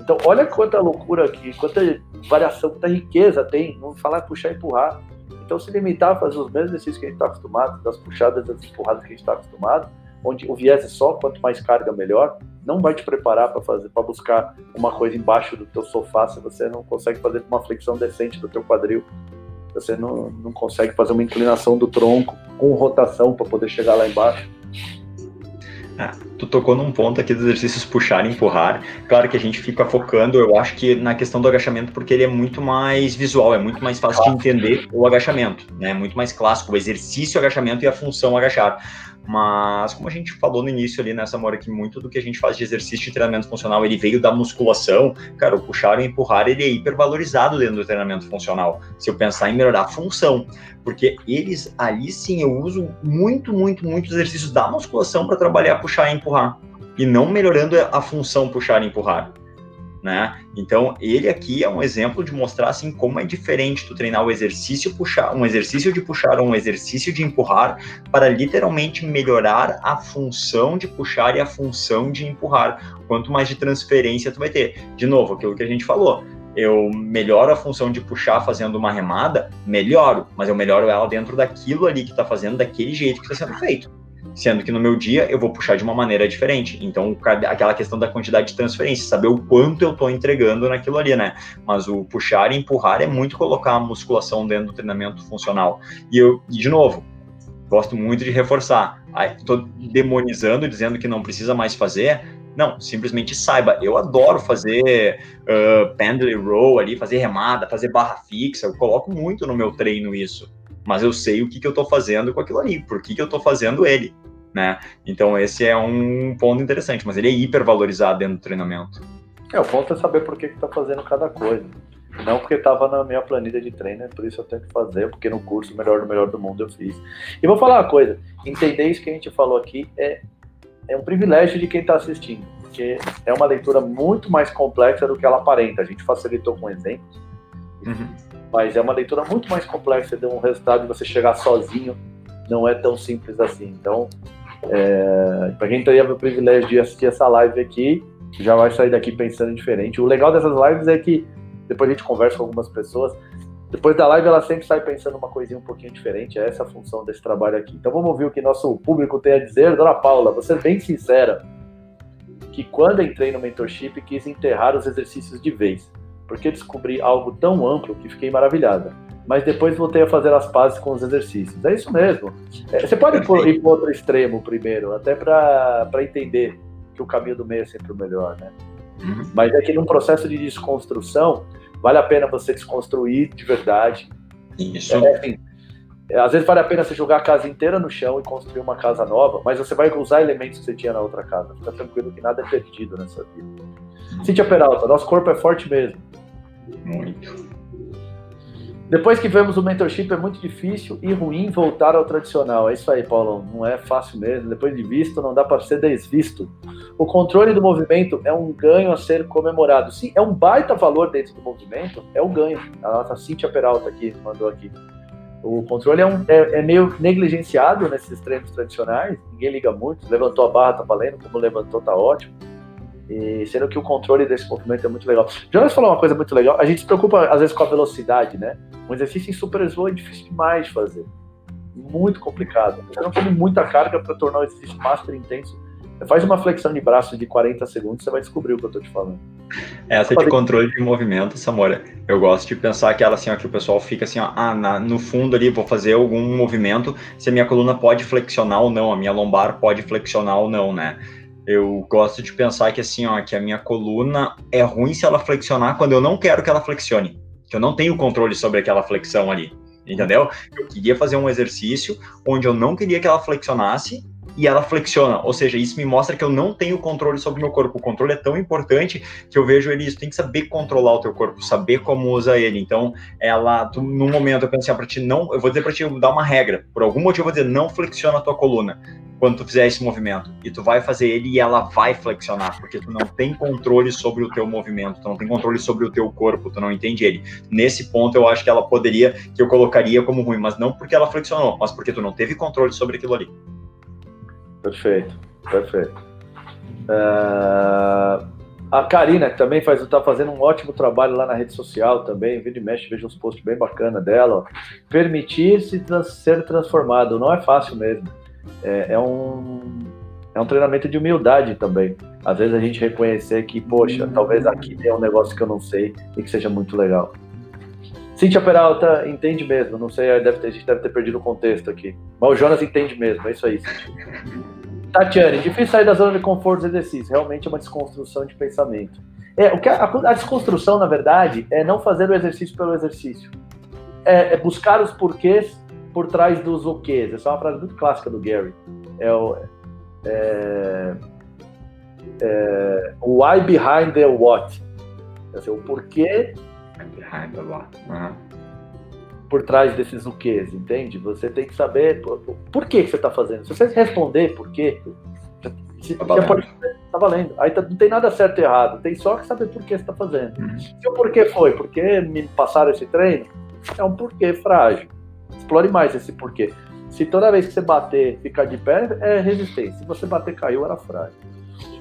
Então, olha quanta loucura aqui, quanta variação, quanta riqueza tem. Não falar puxar e empurrar. Então, se limitar a fazer os mesmos exercícios que a gente está acostumado, das puxadas, das empurradas que a gente está acostumado, onde o viés é só quanto mais carga, melhor, não vai te preparar para fazer, para buscar uma coisa embaixo do teu sofá se você não consegue fazer uma flexão decente do teu quadril, você não, não consegue fazer uma inclinação do tronco com rotação para poder chegar lá embaixo. Tu tocou num ponto aqui dos exercícios puxar e empurrar. Claro que a gente fica focando, eu acho que na questão do agachamento, porque ele é muito mais visual, é muito mais fácil de entender o agachamento, né? É muito mais clássico, o exercício agachamento e a função agachar. Mas, como a gente falou no início ali nessa hora que muito do que a gente faz de exercício de treinamento funcional, ele veio da musculação, cara, o puxar e empurrar, ele é hipervalorizado dentro do treinamento funcional. Se eu pensar em melhorar a função, porque eles, ali sim, eu uso muito, muito, muito exercícios da musculação para trabalhar puxar e empurrar. E não melhorando a função puxar e empurrar né? Então, ele aqui é um exemplo de mostrar assim como é diferente tu treinar o exercício puxar, um exercício de puxar ou um exercício de empurrar para literalmente melhorar a função de puxar e a função de empurrar. Quanto mais de transferência tu vai ter. De novo, aquilo que a gente falou, eu melhoro a função de puxar fazendo uma remada, melhoro, mas eu melhoro ela dentro daquilo ali que está fazendo, daquele jeito que está sendo feito. Sendo que no meu dia eu vou puxar de uma maneira diferente. Então, aquela questão da quantidade de transferência, saber o quanto eu estou entregando naquilo ali, né? Mas o puxar e empurrar é muito colocar a musculação dentro do treinamento funcional. E eu, de novo, gosto muito de reforçar. Estou demonizando, dizendo que não precisa mais fazer, não, simplesmente saiba. Eu adoro fazer uh, pendley row ali, fazer remada, fazer barra fixa. Eu coloco muito no meu treino isso. Mas eu sei o que, que eu estou fazendo com aquilo ali, por que, que eu estou fazendo ele. Né? Então esse é um ponto interessante, mas ele é hipervalorizado dentro do treinamento. É, o ponto é saber por que está fazendo cada coisa. Não porque estava na minha planilha de treino, é por isso eu tenho que fazer, porque no curso Melhor do Melhor do Mundo eu fiz. E vou falar uma coisa: entender isso que a gente falou aqui é é um privilégio de quem está assistindo, porque é uma leitura muito mais complexa do que ela aparenta. A gente facilitou com exemplos, uhum. Mas é uma leitura muito mais complexa de um resultado de você chegar sozinho, não é tão simples assim. Então, é, para quem teve o privilégio de assistir essa live aqui, já vai sair daqui pensando diferente. O legal dessas lives é que depois a gente conversa com algumas pessoas, depois da live, ela sempre sai pensando uma coisinha um pouquinho diferente. É essa a função desse trabalho aqui. Então vamos ouvir o que nosso público tem a dizer. Dona Paula, você é bem sincera que quando entrei no mentorship quis enterrar os exercícios de vez, porque descobri algo tão amplo que fiquei maravilhada. Mas depois voltei a fazer as pazes com os exercícios. É isso mesmo. É, você pode ir para outro extremo primeiro, até para entender que o caminho do meio é sempre o melhor, né? Uhum. Mas é que num processo de desconstrução, Vale a pena você desconstruir de verdade. Isso. É, assim, é, às vezes vale a pena você jogar a casa inteira no chão e construir uma casa nova, mas você vai usar elementos que você tinha na outra casa. Fica tranquilo que nada é perdido nessa vida. Cíntia Peralta, nosso corpo é forte mesmo. Muito. Depois que vemos o mentorship, é muito difícil e ruim voltar ao tradicional. É isso aí, Paulo. Não é fácil mesmo. Depois de visto, não dá para ser desvisto. O controle do movimento é um ganho a ser comemorado. Sim, é um baita valor dentro do movimento, é o ganho. A nossa Cíntia Peralta aqui mandou aqui. O controle é, um, é, é, meio negligenciado nesses treinos tradicionais, ninguém liga muito. Levantou a barra, tá valendo, como levantou, tá ótimo. E sendo que o controle desse movimento é muito legal. Jonas falou uma coisa muito legal. A gente se preocupa às vezes com a velocidade, né? Um exercício em super slow é difícil demais de fazer. Muito complicado. Você não come muita carga para tornar o exercício master intenso. Faz uma flexão de braço de 40 segundos, você vai descobrir o que eu tô te falando. Essa de controle de movimento, Samora, eu gosto de pensar aquela assim, ó, que o pessoal fica assim, ó, ah, na, no fundo ali, vou fazer algum movimento, se a minha coluna pode flexionar ou não, a minha lombar pode flexionar ou não, né? Eu gosto de pensar que assim, ó, que a minha coluna é ruim se ela flexionar quando eu não quero que ela flexione, que eu não tenho controle sobre aquela flexão ali, entendeu? Eu queria fazer um exercício onde eu não queria que ela flexionasse e ela flexiona. Ou seja, isso me mostra que eu não tenho controle sobre o meu corpo. O controle é tão importante que eu vejo ele isso. Tem que saber controlar o teu corpo, saber como usa ele. Então, ela, tu, no momento, eu pensei, assim, para ti não, eu vou dizer para ti dar uma regra. Por algum motivo, eu vou dizer, não flexiona a tua coluna quando tu fizer esse movimento. E tu vai fazer ele e ela vai flexionar, porque tu não tem controle sobre o teu movimento, tu não tem controle sobre o teu corpo, tu não entende ele. Nesse ponto, eu acho que ela poderia, que eu colocaria como ruim, mas não porque ela flexionou, mas porque tu não teve controle sobre aquilo ali. Perfeito, perfeito. Uh, a Karina, que também faz, está fazendo um ótimo trabalho lá na rede social também, vira e mexe, veja uns posts bem bacana dela. Permitir-se trans, ser transformado, não é fácil mesmo. É, é, um, é um treinamento de humildade também. Às vezes a gente reconhecer que, poxa, talvez aqui tenha um negócio que eu não sei e que seja muito legal. Cíntia Peralta entende mesmo, não sei, deve ter, a gente deve ter perdido o contexto aqui. Mas o Jonas entende mesmo, é isso aí, Cíntia. Tatiane, difícil sair da zona de conforto dos exercícios. Realmente é uma desconstrução de pensamento. É, o que a, a, desconstrução, na verdade, é não fazer o exercício pelo exercício. É, é buscar os porquês por trás dos o quês. Essa é uma frase muito clássica do Gary. É o, é, é, o why behind the what. Dizer, o porquê behind the what. Uhum por trás desses o quês, entende? Você tem que saber por, por que, que você está fazendo. Se você responder por quê, você tá pode tá valendo. Aí tá, não tem nada certo e errado, tem só que saber por que você está fazendo. Uhum. Se o porquê foi, porque me passaram esse treino, é um porquê frágil. Explore mais esse porquê. Se toda vez que você bater ficar de pé, é resistência. Se você bater caiu, era frágil.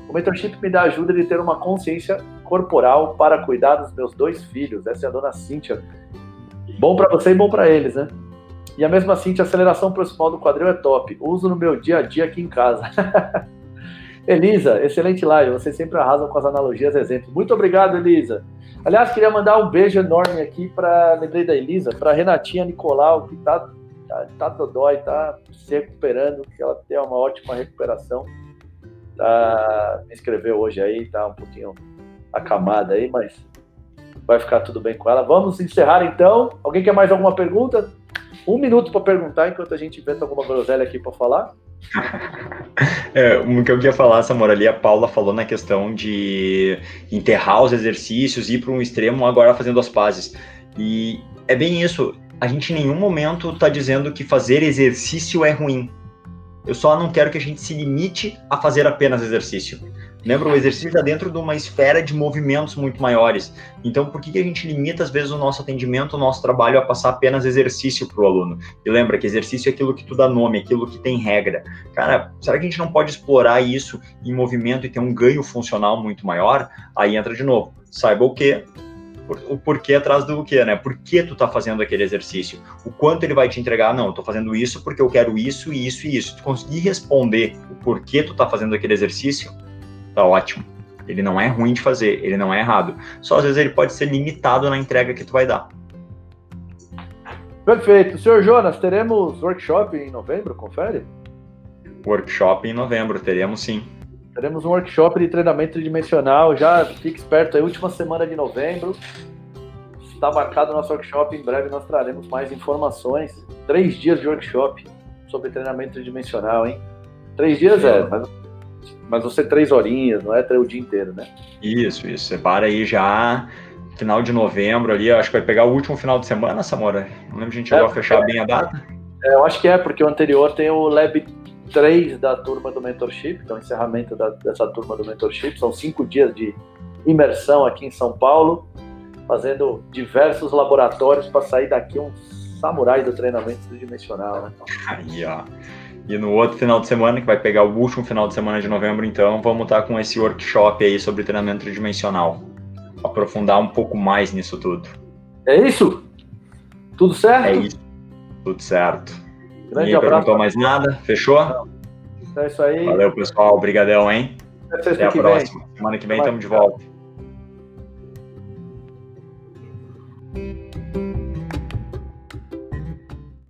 O mentorship me dá ajuda de ter uma consciência corporal para cuidar dos meus dois filhos. Essa é a dona Cíntia. Bom para você e bom para eles, né? E a mesma Cíntia, a aceleração proximal do quadril é top. Uso no meu dia a dia aqui em casa. Elisa, excelente live. Você sempre arrasa com as analogias e exemplos. Muito obrigado, Elisa. Aliás, queria mandar um beijo enorme aqui para, lembrei da Elisa, para Renatinha Nicolau, que tá, tá, tá dodói, tá se recuperando, que ela tem uma ótima recuperação. Tá, me inscreveu hoje aí, tá um pouquinho acamada aí, mas vai ficar tudo bem com ela. Vamos encerrar então. Alguém quer mais alguma pergunta? Um minuto para perguntar enquanto a gente inventa alguma groselha aqui para falar. É, o que eu queria falar, Samora, ali a Paula falou na questão de enterrar os exercícios, ir para um extremo, agora fazendo as pazes. E é bem isso. A gente em nenhum momento está dizendo que fazer exercício é ruim. Eu só não quero que a gente se limite a fazer apenas exercício. Lembra, o exercício está dentro de uma esfera de movimentos muito maiores. Então, por que, que a gente limita, às vezes, o nosso atendimento, o nosso trabalho a passar apenas exercício para o aluno? E lembra que exercício é aquilo que tu dá nome, aquilo que tem regra. Cara, será que a gente não pode explorar isso em movimento e ter um ganho funcional muito maior? Aí entra de novo. Saiba o que, o porquê atrás do quê, né? Por que tu tá fazendo aquele exercício? O quanto ele vai te entregar? Não, eu tô fazendo isso porque eu quero isso, isso e isso. Tu conseguir responder o porquê tu tá fazendo aquele exercício, tá ótimo. Ele não é ruim de fazer, ele não é errado. Só às vezes ele pode ser limitado na entrega que tu vai dar. Perfeito. Senhor Jonas, teremos workshop em novembro, confere? Workshop em novembro, teremos sim. Teremos um workshop de treinamento tridimensional, já fique esperto aí, última semana de novembro. Está marcado o nosso workshop, em breve nós traremos mais informações. Três dias de workshop sobre treinamento tridimensional, hein? Três dias é, é mas mas você três horinhas, não é o dia inteiro, né? Isso, isso. Separa aí já final de novembro ali, acho que vai pegar o último final de semana, Samora? Não lembro se a gente chegou é, a fechar é, bem a data. É, eu acho que é, porque o anterior tem o Lab 3 da turma do Mentorship, então encerramento da, dessa turma do Mentorship. São cinco dias de imersão aqui em São Paulo, fazendo diversos laboratórios para sair daqui um samurai do treinamento tridimensional, né? Aí, ó. E no outro final de semana, que vai pegar o último final de semana de novembro, então, vamos estar com esse workshop aí sobre treinamento tridimensional. Aprofundar um pouco mais nisso tudo. É isso? Tudo certo? É isso. Tudo certo. Grande Ninguém perguntou mais nada? Fechou? É isso aí. Valeu, pessoal. Obrigadão, hein? Até, Até a próxima. Vem. Semana que vem estamos de volta.